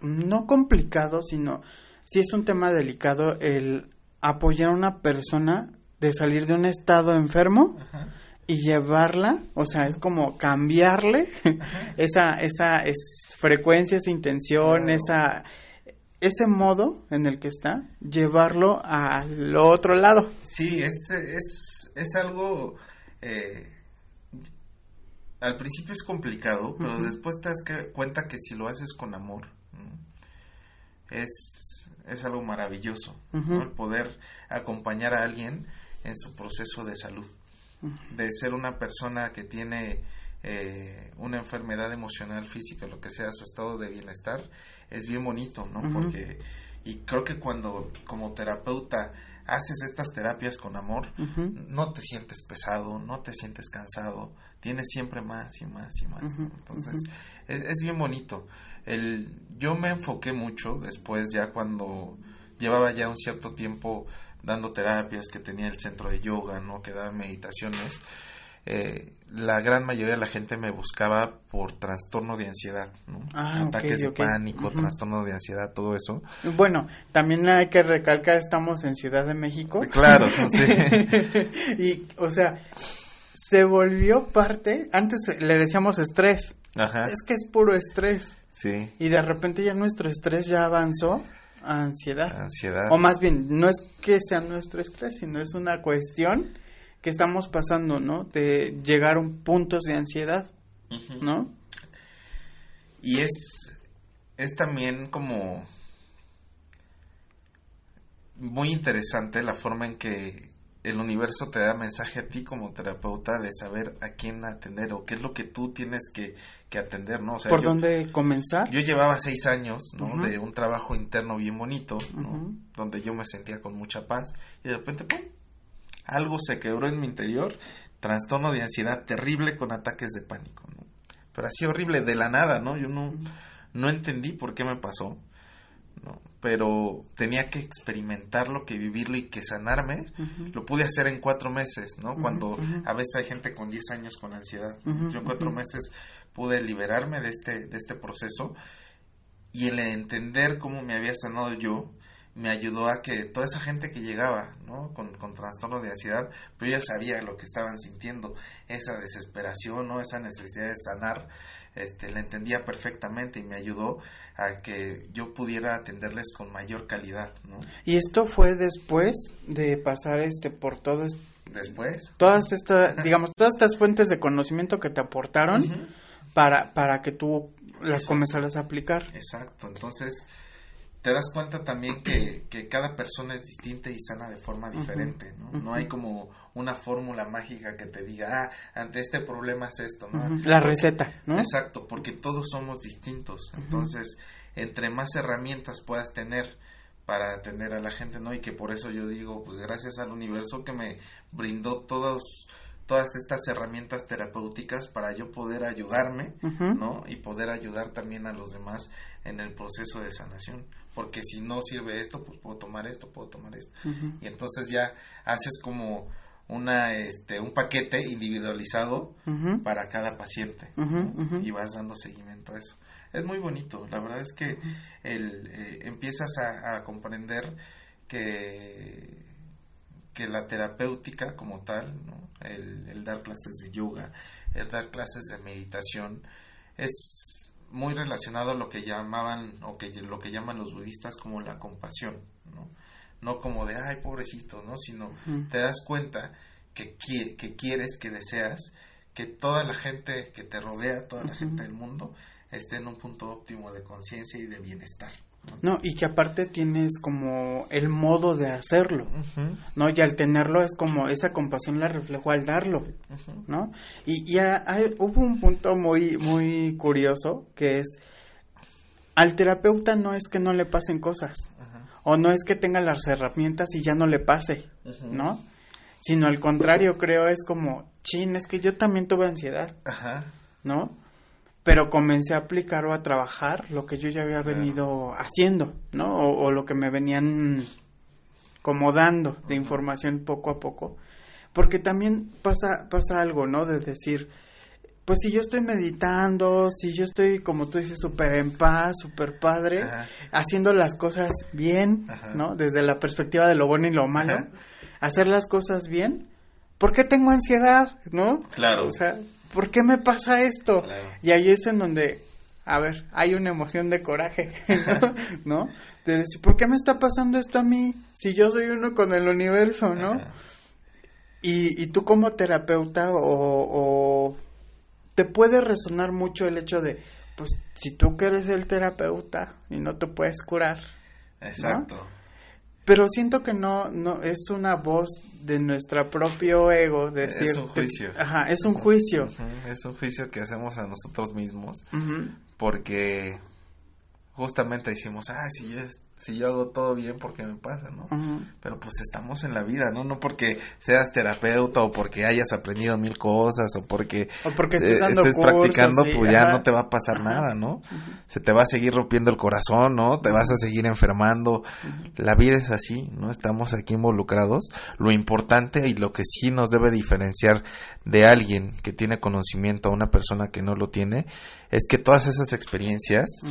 no complicado, sino sí es un tema delicado el apoyar a una persona de salir de un estado enfermo y llevarla, o sea, es como cambiarle esa esa es frecuencia, esa intención, esa ese modo en el que está, llevarlo al otro lado. Sí, es, es, es algo... Eh, al principio es complicado, pero después te das cuenta que si lo haces con amor, es, es algo maravilloso, El poder acompañar a alguien en su proceso de salud, de ser una persona que tiene eh, una enfermedad emocional, física, lo que sea, su estado de bienestar, es bien bonito, ¿no? Porque, y creo que cuando como terapeuta haces estas terapias con amor, no te sientes pesado, no te sientes cansado, tienes siempre más y más y más. Entonces, es, es, bien bonito. El, yo me enfoqué mucho después, ya cuando llevaba ya un cierto tiempo dando terapias, que tenía el centro de yoga, ¿no? que daba meditaciones. Eh, la gran mayoría de la gente me buscaba por trastorno de ansiedad, ah, ataques de pánico, trastorno de ansiedad, todo eso. Bueno, también hay que recalcar, estamos en Ciudad de México. Claro, sí. y, o sea, se volvió parte, antes le decíamos estrés. Ajá. Es que es puro estrés. Sí. Y de repente ya nuestro estrés ya avanzó a ansiedad. Ansiedad. O más bien, no es que sea nuestro estrés, sino es una cuestión que estamos pasando, ¿no? De llegar a puntos de ansiedad, ¿no? Y es, es también como muy interesante la forma en que el universo te da mensaje a ti como terapeuta de saber a quién atender o qué es lo que tú tienes que, atender, ¿no? O sea, ¿Por dónde comenzar? Yo llevaba seis años, ¿no? De un trabajo interno bien bonito, ¿no? Donde yo me sentía con mucha paz y de repente, ¡pum! Algo se quebró en mi interior, trastorno de ansiedad terrible con ataques de pánico, ¿no? Pero así horrible de la nada, ¿no? Yo no, no entendí por qué me pasó, ¿no? Pero tenía que experimentarlo, que vivirlo y que sanarme. Lo pude hacer en cuatro meses, ¿no? Cuando a veces hay gente con diez años con ansiedad. Yo en cuatro meses pude liberarme de este, de este proceso y el entender cómo me había sanado yo, me ayudó a que toda esa gente que llegaba, ¿no? Con, con trastorno de ansiedad, pero ya sabía lo que estaban sintiendo, esa desesperación, ¿no? Esa necesidad de sanar, este, la entendía perfectamente y me ayudó a que yo pudiera atenderles con mayor calidad, ¿no? Y esto fue después de pasar este por todo después todas estas digamos todas estas fuentes de conocimiento que te aportaron para para que tú las comenzaras a aplicar exacto entonces te das cuenta también que, que, cada persona es distinta y sana de forma diferente, ¿no? No hay como una fórmula mágica que te diga, ah, ante este problema es esto, ¿no? La receta, ¿no? Exacto, porque todos somos distintos. Entonces, entre más herramientas puedas tener para atender a la gente, ¿no? Y que por eso yo digo, pues gracias al universo que me brindó todos todas estas herramientas terapéuticas para yo poder ayudarme, ¿no? Y poder ayudar también a los demás en el proceso de sanación. Porque si no sirve esto, pues puedo tomar esto, puedo tomar esto. Y entonces ya haces como una este un paquete individualizado para cada paciente y vas dando seguimiento a eso. Es muy bonito la verdad es que el, eh, empiezas a, comprender que que la terapéutica como tal ¿no? el, el dar clases de yoga el dar clases de meditación es muy relacionado a lo que llamaban o que lo que llaman los budistas como la compasión, ¿no? No como de, ay, pobrecito, ¿no? Sino te das cuenta que, que quieres, que deseas que toda la gente que te rodea, toda la gente del mundo, esté en un punto óptimo de conciencia y de bienestar. No, y que aparte tienes como el modo de hacerlo, ¿no? Y al tenerlo es como esa compasión la reflejó al darlo, ¿no? Y ya hubo un punto muy, muy curioso que es, al terapeuta no es que no le pasen cosas, o no es que tenga las herramientas y ya no le pase, ¿no? Sino al contrario, creo es como, chin, es que yo también tuve ansiedad, ¿no? Pero comencé a aplicar o a trabajar lo que yo ya había venido haciendo, ¿no? O, lo que me venían como dando de información poco a poco. Porque también pasa, pasa algo, ¿no? De decir, pues si yo estoy meditando, si yo estoy, como tú dices, súper en paz, súper padre, haciendo las cosas bien, ¿no? Desde la perspectiva de lo bueno y lo malo, hacer las cosas bien, ¿por qué tengo ansiedad, no? Claro. O sea, ¿por qué me pasa esto? Y ahí es en donde, a ver, hay una emoción de coraje, ¿no? De decir, ¿por qué me está pasando esto a mí? Si yo soy uno con el universo, ¿no? Y, y, tú como terapeuta o, o, te puede resonar mucho el hecho de, pues si tú que eres el terapeuta y no te puedes curar, Exacto. Pero siento que no, no, es una voz de nuestro propio ego. Decir, es un juicio. Ajá, es un juicio. Es un juicio que hacemos a nosotros mismos. Porque justamente decimos, ah, si yo, si yo hago todo bien, ¿por qué me pasa, no? Pero pues estamos en la vida, ¿no? No porque seas terapeuta o porque hayas aprendido mil cosas o porque, o porque estés, dando practicando, pues ya no te va a pasar nada, ¿no? Se te va a seguir rompiendo el corazón, ¿no? Te vas a seguir enfermando. La vida es así, ¿no? Estamos aquí involucrados. Lo importante y lo que sí nos debe diferenciar de alguien que tiene conocimiento a una persona que no lo tiene es que todas esas experiencias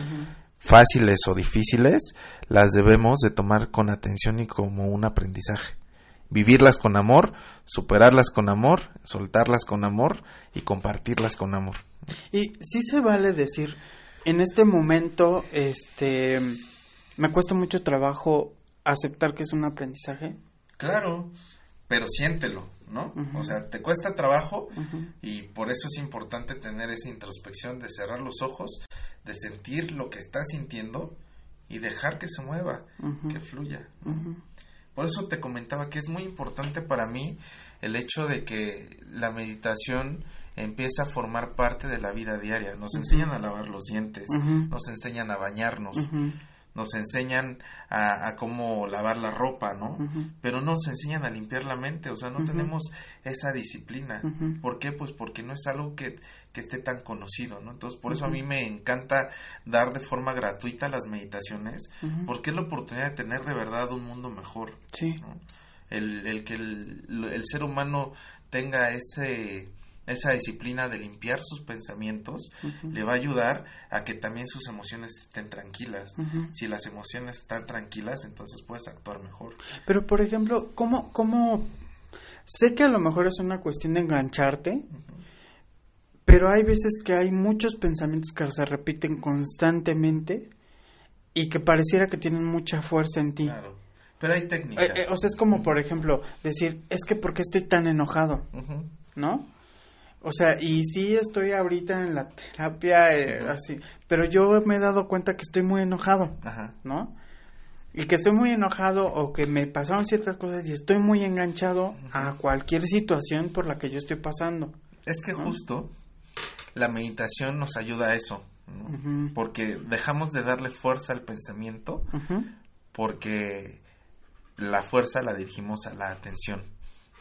fáciles o difíciles, las debemos de tomar con atención y como un aprendizaje. Vivirlas con amor, superarlas con amor, soltarlas con amor y compartirlas con amor. Y sí se vale decir, en este momento, este, me cuesta mucho trabajo aceptar que es un aprendizaje. Claro, pero siéntelo, ¿no? O sea, te cuesta trabajo y por eso es importante tener esa introspección de cerrar los ojos, de sentir lo que estás sintiendo y dejar que se mueva, que fluya. Por eso te comentaba que es muy importante para mí el hecho de que la meditación empieza a formar parte de la vida diaria. Nos enseñan a lavar los dientes, nos enseñan a bañarnos, nos enseñan a, cómo lavar la ropa, ¿no? Pero no nos enseñan a limpiar la mente, o sea, no tenemos esa disciplina. ¿Por qué? Pues porque no es algo que, que esté tan conocido, ¿no? Entonces, por eso a mí me encanta dar de forma gratuita las meditaciones, porque es la oportunidad de tener de verdad un mundo mejor. Sí. El, el que el ser humano tenga ese esa disciplina de limpiar sus pensamientos le va a ayudar a que también sus emociones estén tranquilas. Si las emociones están tranquilas, entonces puedes actuar mejor. Pero, por ejemplo, ¿cómo, cómo... Sé que a lo mejor es una cuestión de engancharte, pero hay veces que hay muchos pensamientos que se repiten constantemente y que pareciera que tienen mucha fuerza en ti. Claro. Pero hay técnicas. Eh, eh, o sea, es como, por ejemplo, decir, es que ¿por qué estoy tan enojado? ¿No? O sea, y sí estoy ahorita en la terapia, eh, así, pero yo me he dado cuenta que estoy muy enojado, Ajá. ¿no? Y que estoy muy enojado o que me pasaron ciertas cosas y estoy muy enganchado a cualquier situación por la que yo estoy pasando. Es que justo la meditación nos ayuda a eso, porque dejamos de darle fuerza al pensamiento, porque la fuerza la dirigimos a la atención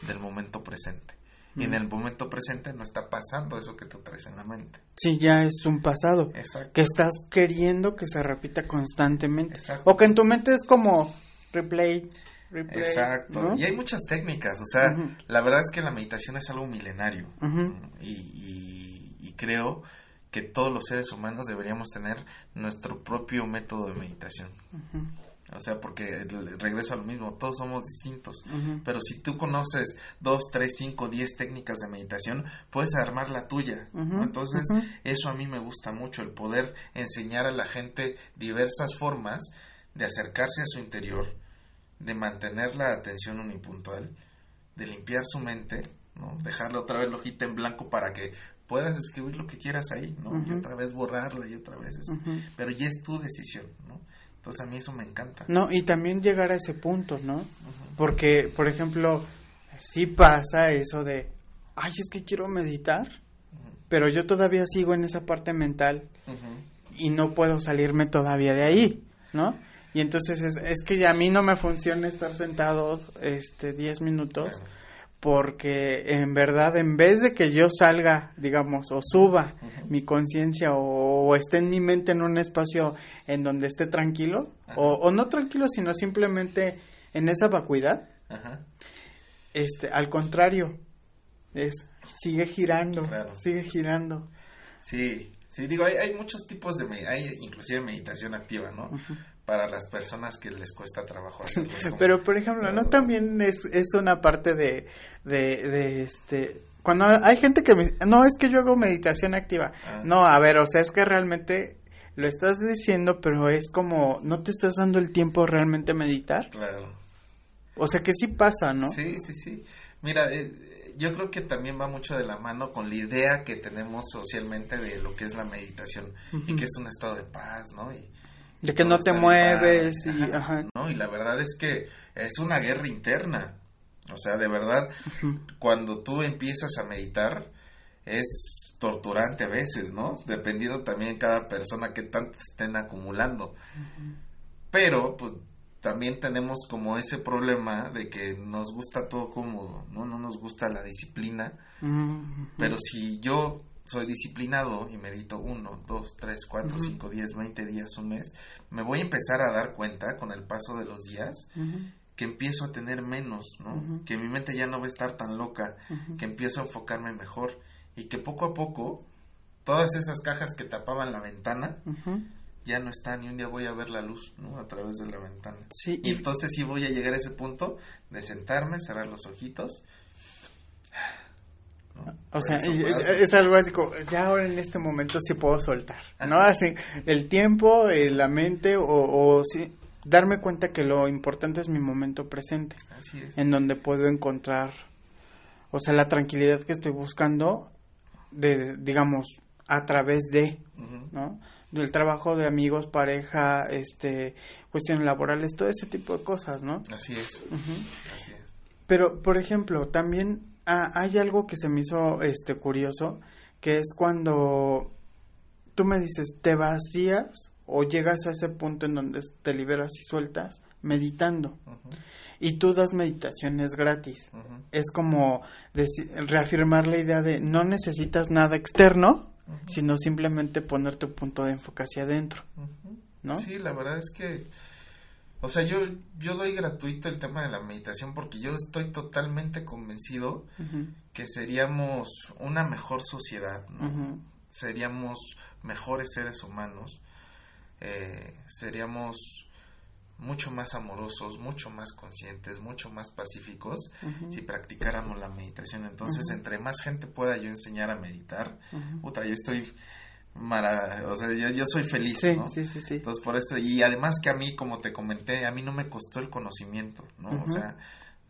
del momento presente. Y en el momento presente no está pasando eso que tú traes en la mente. Sí, ya es un pasado. Exacto. Que estás queriendo que se repita constantemente. Exacto. O que en tu mente es como replay, replay. Exacto. Y hay muchas técnicas. O sea, la verdad es que la meditación es algo milenario. y, y, creo que todos los seres humanos deberíamos tener nuestro propio método de meditación. O sea, porque regreso a lo mismo, todos somos distintos. Pero si tú conoces dos, tres, cinco, diez técnicas de meditación, puedes armar la tuya. Entonces, eso a mí me gusta mucho, el poder enseñar a la gente diversas formas de acercarse a su interior, de mantener la atención unipuntual, de limpiar su mente, ¿no? Dejarle otra vez la hojita en blanco para que puedas escribir lo que quieras ahí, ¿no? Y otra vez borrarla y otra vez eso. Pero ya es tu decisión, ¿no? Entonces a mí eso me encanta. No, y también llegar a ese punto, ¿no? Porque, por ejemplo, sí pasa eso de, ay, es que quiero meditar, pero yo todavía sigo en esa parte mental y no puedo salirme todavía de ahí, ¿no? Y entonces es, es que a mí no me funciona estar sentado este 10 minutos porque en verdad en vez de que yo salga, digamos, o suba mi conciencia o, esté en mi mente en un espacio en donde esté tranquilo, o, no tranquilo, sino simplemente en esa vacuidad, este, al contrario, es sigue girando, sigue girando. Sí, sí, digo, hay, hay muchos tipos de, hay inclusive meditación activa, ¿no? Para las personas que les cuesta trabajo hacerlo. Pero, por ejemplo, ¿no? También es, es una parte de, de, este... Cuando hay gente que me... No, es que yo hago meditación activa. Ah. No, a ver, o sea, es que realmente lo estás diciendo, pero es como... No te estás dando el tiempo realmente a meditar. Claro. O sea, que sí pasa, ¿no? Sí, sí, sí. Mira, eh, yo creo que también va mucho de la mano con la idea que tenemos socialmente de lo que es la meditación y que es un estado de paz, ¿no? Y, De que no te mueves y, ajá. No, y la verdad es que es una guerra interna. O sea, de verdad, cuando tú empiezas a meditar, es torturante a veces, ¿no? Dependiendo también cada persona que tanto estén acumulando. Pero, pues, también tenemos como ese problema de que nos gusta todo cómodo, ¿no? No nos gusta la disciplina. Pero si yo soy disciplinado y medito uno, dos, tres, cuatro, cinco, diez, veinte días, un mes, me voy a empezar a dar cuenta con el paso de los días que empiezo a tener menos, ¿no? Que mi mente ya no va a estar tan loca, que empiezo a enfocarme mejor y que poco a poco todas esas cajas que tapaban la ventana ya no están y un día voy a ver la luz, ¿no? A través de la ventana. Sí. Y entonces sí voy a llegar a ese punto de sentarme, cerrar los ojitos o sea, es, algo así como, ya ahora en este momento sí puedo soltar, ¿no? Así, el tiempo, eh, la mente, o, o sí, darme cuenta que lo importante es mi momento presente. Así es. En donde puedo encontrar, o sea, la tranquilidad que estoy buscando, de, digamos, a través de, ¿no? Del trabajo de amigos, pareja, este, cuestiones laborales, todo ese tipo de cosas, ¿no? Así es. Así es. Pero, por ejemplo, también Ah, hay algo que se me hizo este curioso, que es cuando tú me dices, te vacías o llegas a ese punto en donde te liberas y sueltas meditando. Y tú das meditaciones gratis. Es como reafirmar la idea de no necesitas nada externo, sino simplemente poner tu punto de enfoque hacia adentro. ¿No? Sí, la verdad es que o sea, yo, yo doy gratuito el tema de la meditación porque yo estoy totalmente convencido que seríamos una mejor sociedad, ¿no? Seríamos mejores seres humanos, eh, seríamos mucho más amorosos, mucho más conscientes, mucho más pacíficos si practicáramos la meditación. Entonces, entre más gente pueda yo enseñar a meditar, puta, yo estoy mara, o sea, yo, yo soy feliz, sí, ¿no? Sí, sí, sí. Entonces, por eso, y además que a mí, como te comenté, a mí no me costó el conocimiento, ¿no? O sea,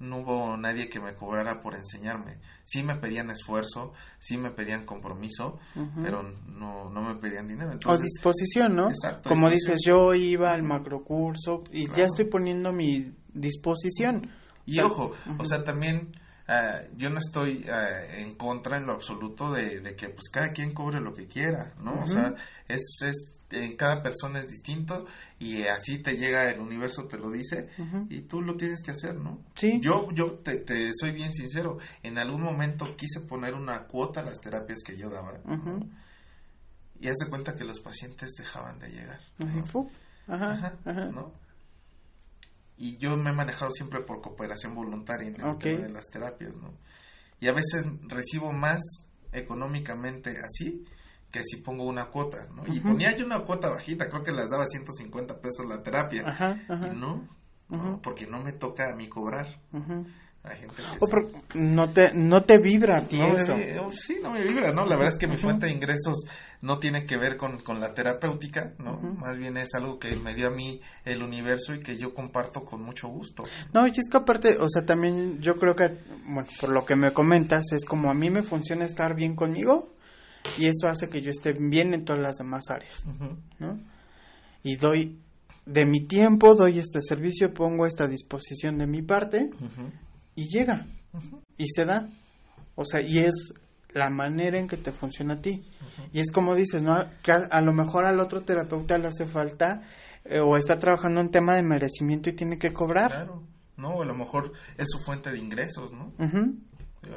no hubo nadie que me cobrara por enseñarme. Sí me pedían esfuerzo, sí me pedían compromiso, pero no, no me pedían dinero. o disposición, ¿no? Exacto. Como dices, yo iba al macrocurso y ya estoy poniendo mi disposición. Y ojo, o sea, también Ah, yo no estoy ah, en contra en lo absoluto de, que pues cada quien cobre lo que quiera, ¿no? O sea, es, es, en cada persona es distinto y así te llega el universo, te lo dice y tú lo tienes que hacer, ¿no? Sí. Yo, yo te, te, soy bien sincero, en algún momento quise poner una cuota a las terapias que yo daba, y hace cuenta que los pacientes dejaban de llegar. Ajá, ajá, ¿no? Y yo me he manejado siempre por cooperación voluntaria en el tema de las terapias, ¿no? Y a veces recibo más económicamente así que si pongo una cuota, ¿no? Y ponía yo una cuota bajita, creo que les daba 150 pesos la terapia, y no, porque no me toca a mí cobrar. La gente no te no te vibra a ti eso. Oh, sí, no me vibra, ¿no? La verdad es que mi fuente de ingresos no tiene que ver con, con la terapéutica, ¿no? Más bien es algo que me dio a mí el universo y que yo comparto con mucho gusto. No, y es que aparte, o sea, también yo creo que, bueno, por lo que me comentas, es como a mí me funciona estar bien conmigo y eso hace que yo esté bien en todas las demás áreas, ¿no? Y doy de mi tiempo, doy este servicio, pongo esta disposición de mi parte y llega y se da. O sea, y es la manera en que te funciona a ti. Y es como dices, ¿no? Que a, lo mejor al otro terapeuta le hace falta eh, o está trabajando en tema de merecimiento y tiene que cobrar. Claro, no, a lo mejor es su fuente de ingresos, ¿no?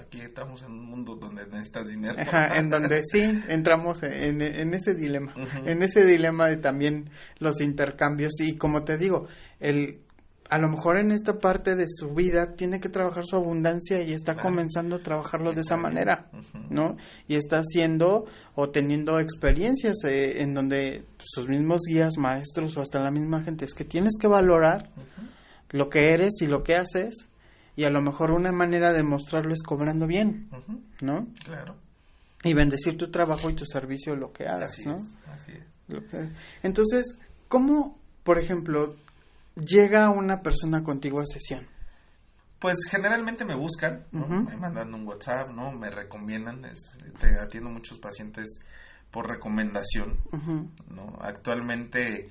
Aquí estamos en un mundo donde necesitas dinero. en donde sí, entramos en, en ese dilema, en ese dilema de también los intercambios y como te digo, el a lo mejor en esta parte de su vida tiene que trabajar su abundancia y está comenzando a trabajarlo de esa manera, ¿no? Y está haciendo o teniendo experiencias eh, en donde sus mismos guías, maestros o hasta la misma gente es que tienes que valorar lo que eres y lo que haces y a lo mejor una manera de mostrarlo es cobrando bien, ¿no? Claro. Y bendecir tu trabajo y tu servicio, lo que hagas, así ¿no? Es, así es. Lo que... Entonces, ¿cómo, por ejemplo, llega una persona contigo a sesión? Pues generalmente me buscan, me mandan un WhatsApp, ¿no? Me recomiendan, te atiendo muchos pacientes por recomendación, ¿no? Actualmente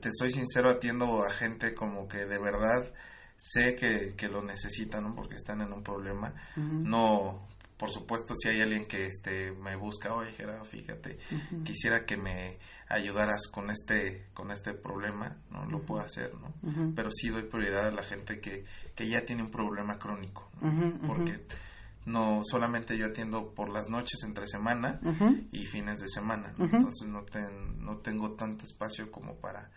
te soy sincero, atiendo a gente como que de verdad sé que, que lo necesitan, ¿no? Porque están en un problema. No, por supuesto, si hay alguien que este me busca, oye Gerardo, fíjate, quisiera que me ayudaras con este con este problema, no lo puedo hacer, ¿no? Pero sí doy prioridad a la gente que, que ya tiene un problema crónico, porque no solamente yo atiendo por las noches entre semana y fines de semana, entonces no no tengo tanto espacio como para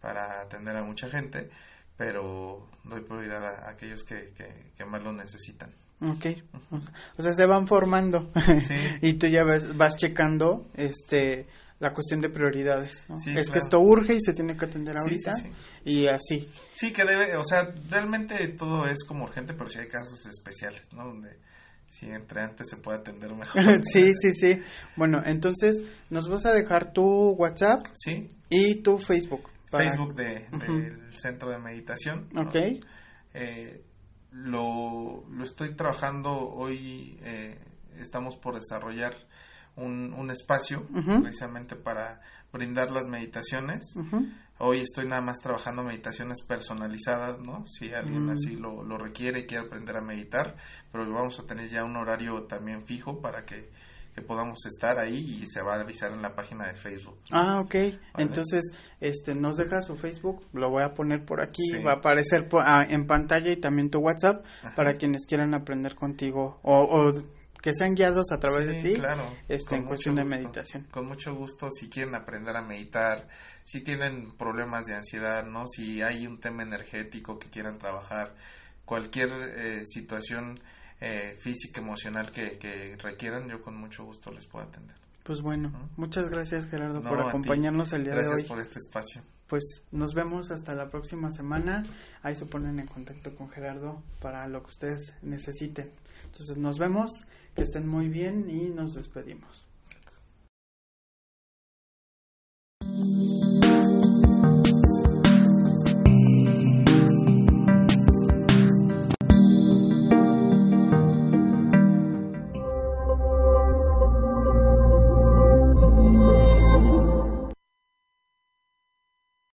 para atender a mucha gente, pero doy prioridad a, aquellos que, que más lo necesitan. Ok, o sea, se van formando. Y tú ya vas, checando este la cuestión de prioridades. es que esto urge y se tiene que atender ahorita y así. Sí, que debe, o sea, realmente todo es como urgente, pero sí hay casos especiales, ¿no? Donde si entre antes se puede atender mejor. sí, sí, sí. Bueno, entonces nos vas a dejar tu WhatsApp sí. y tu Facebook. Facebook de, del Centro de Meditación. Ok. Eh, lo, lo estoy trabajando hoy, eh, estamos por desarrollar un, un espacio precisamente para brindar las meditaciones. Hoy estoy nada más trabajando meditaciones personalizadas, ¿no? Si alguien mm. así lo, lo requiere y quiere aprender a meditar, pero vamos a tener ya un horario también fijo para que que podamos estar ahí y se va a avisar en la página de Facebook. Ah, ok. Entonces, este, nos deja su Facebook, lo voy a poner por aquí, va a aparecer ah, en pantalla y también tu WhatsApp para quienes quieran aprender contigo o, que sean guiados a través de ti claro, este, en cuestión de meditación. Con mucho gusto, si quieren aprender a meditar, si tienen problemas de ansiedad, ¿no? Si hay un tema energético que quieran trabajar, cualquier eh, situación eh, física, emocional que, que, requieran, yo con mucho gusto les puedo atender. Pues bueno, muchas gracias Gerardo por acompañarnos el día de hoy. Gracias por este espacio. Pues nos vemos hasta la próxima semana. Ahí se ponen en contacto con Gerardo para lo que ustedes necesiten. Entonces nos vemos, que estén muy bien y nos despedimos.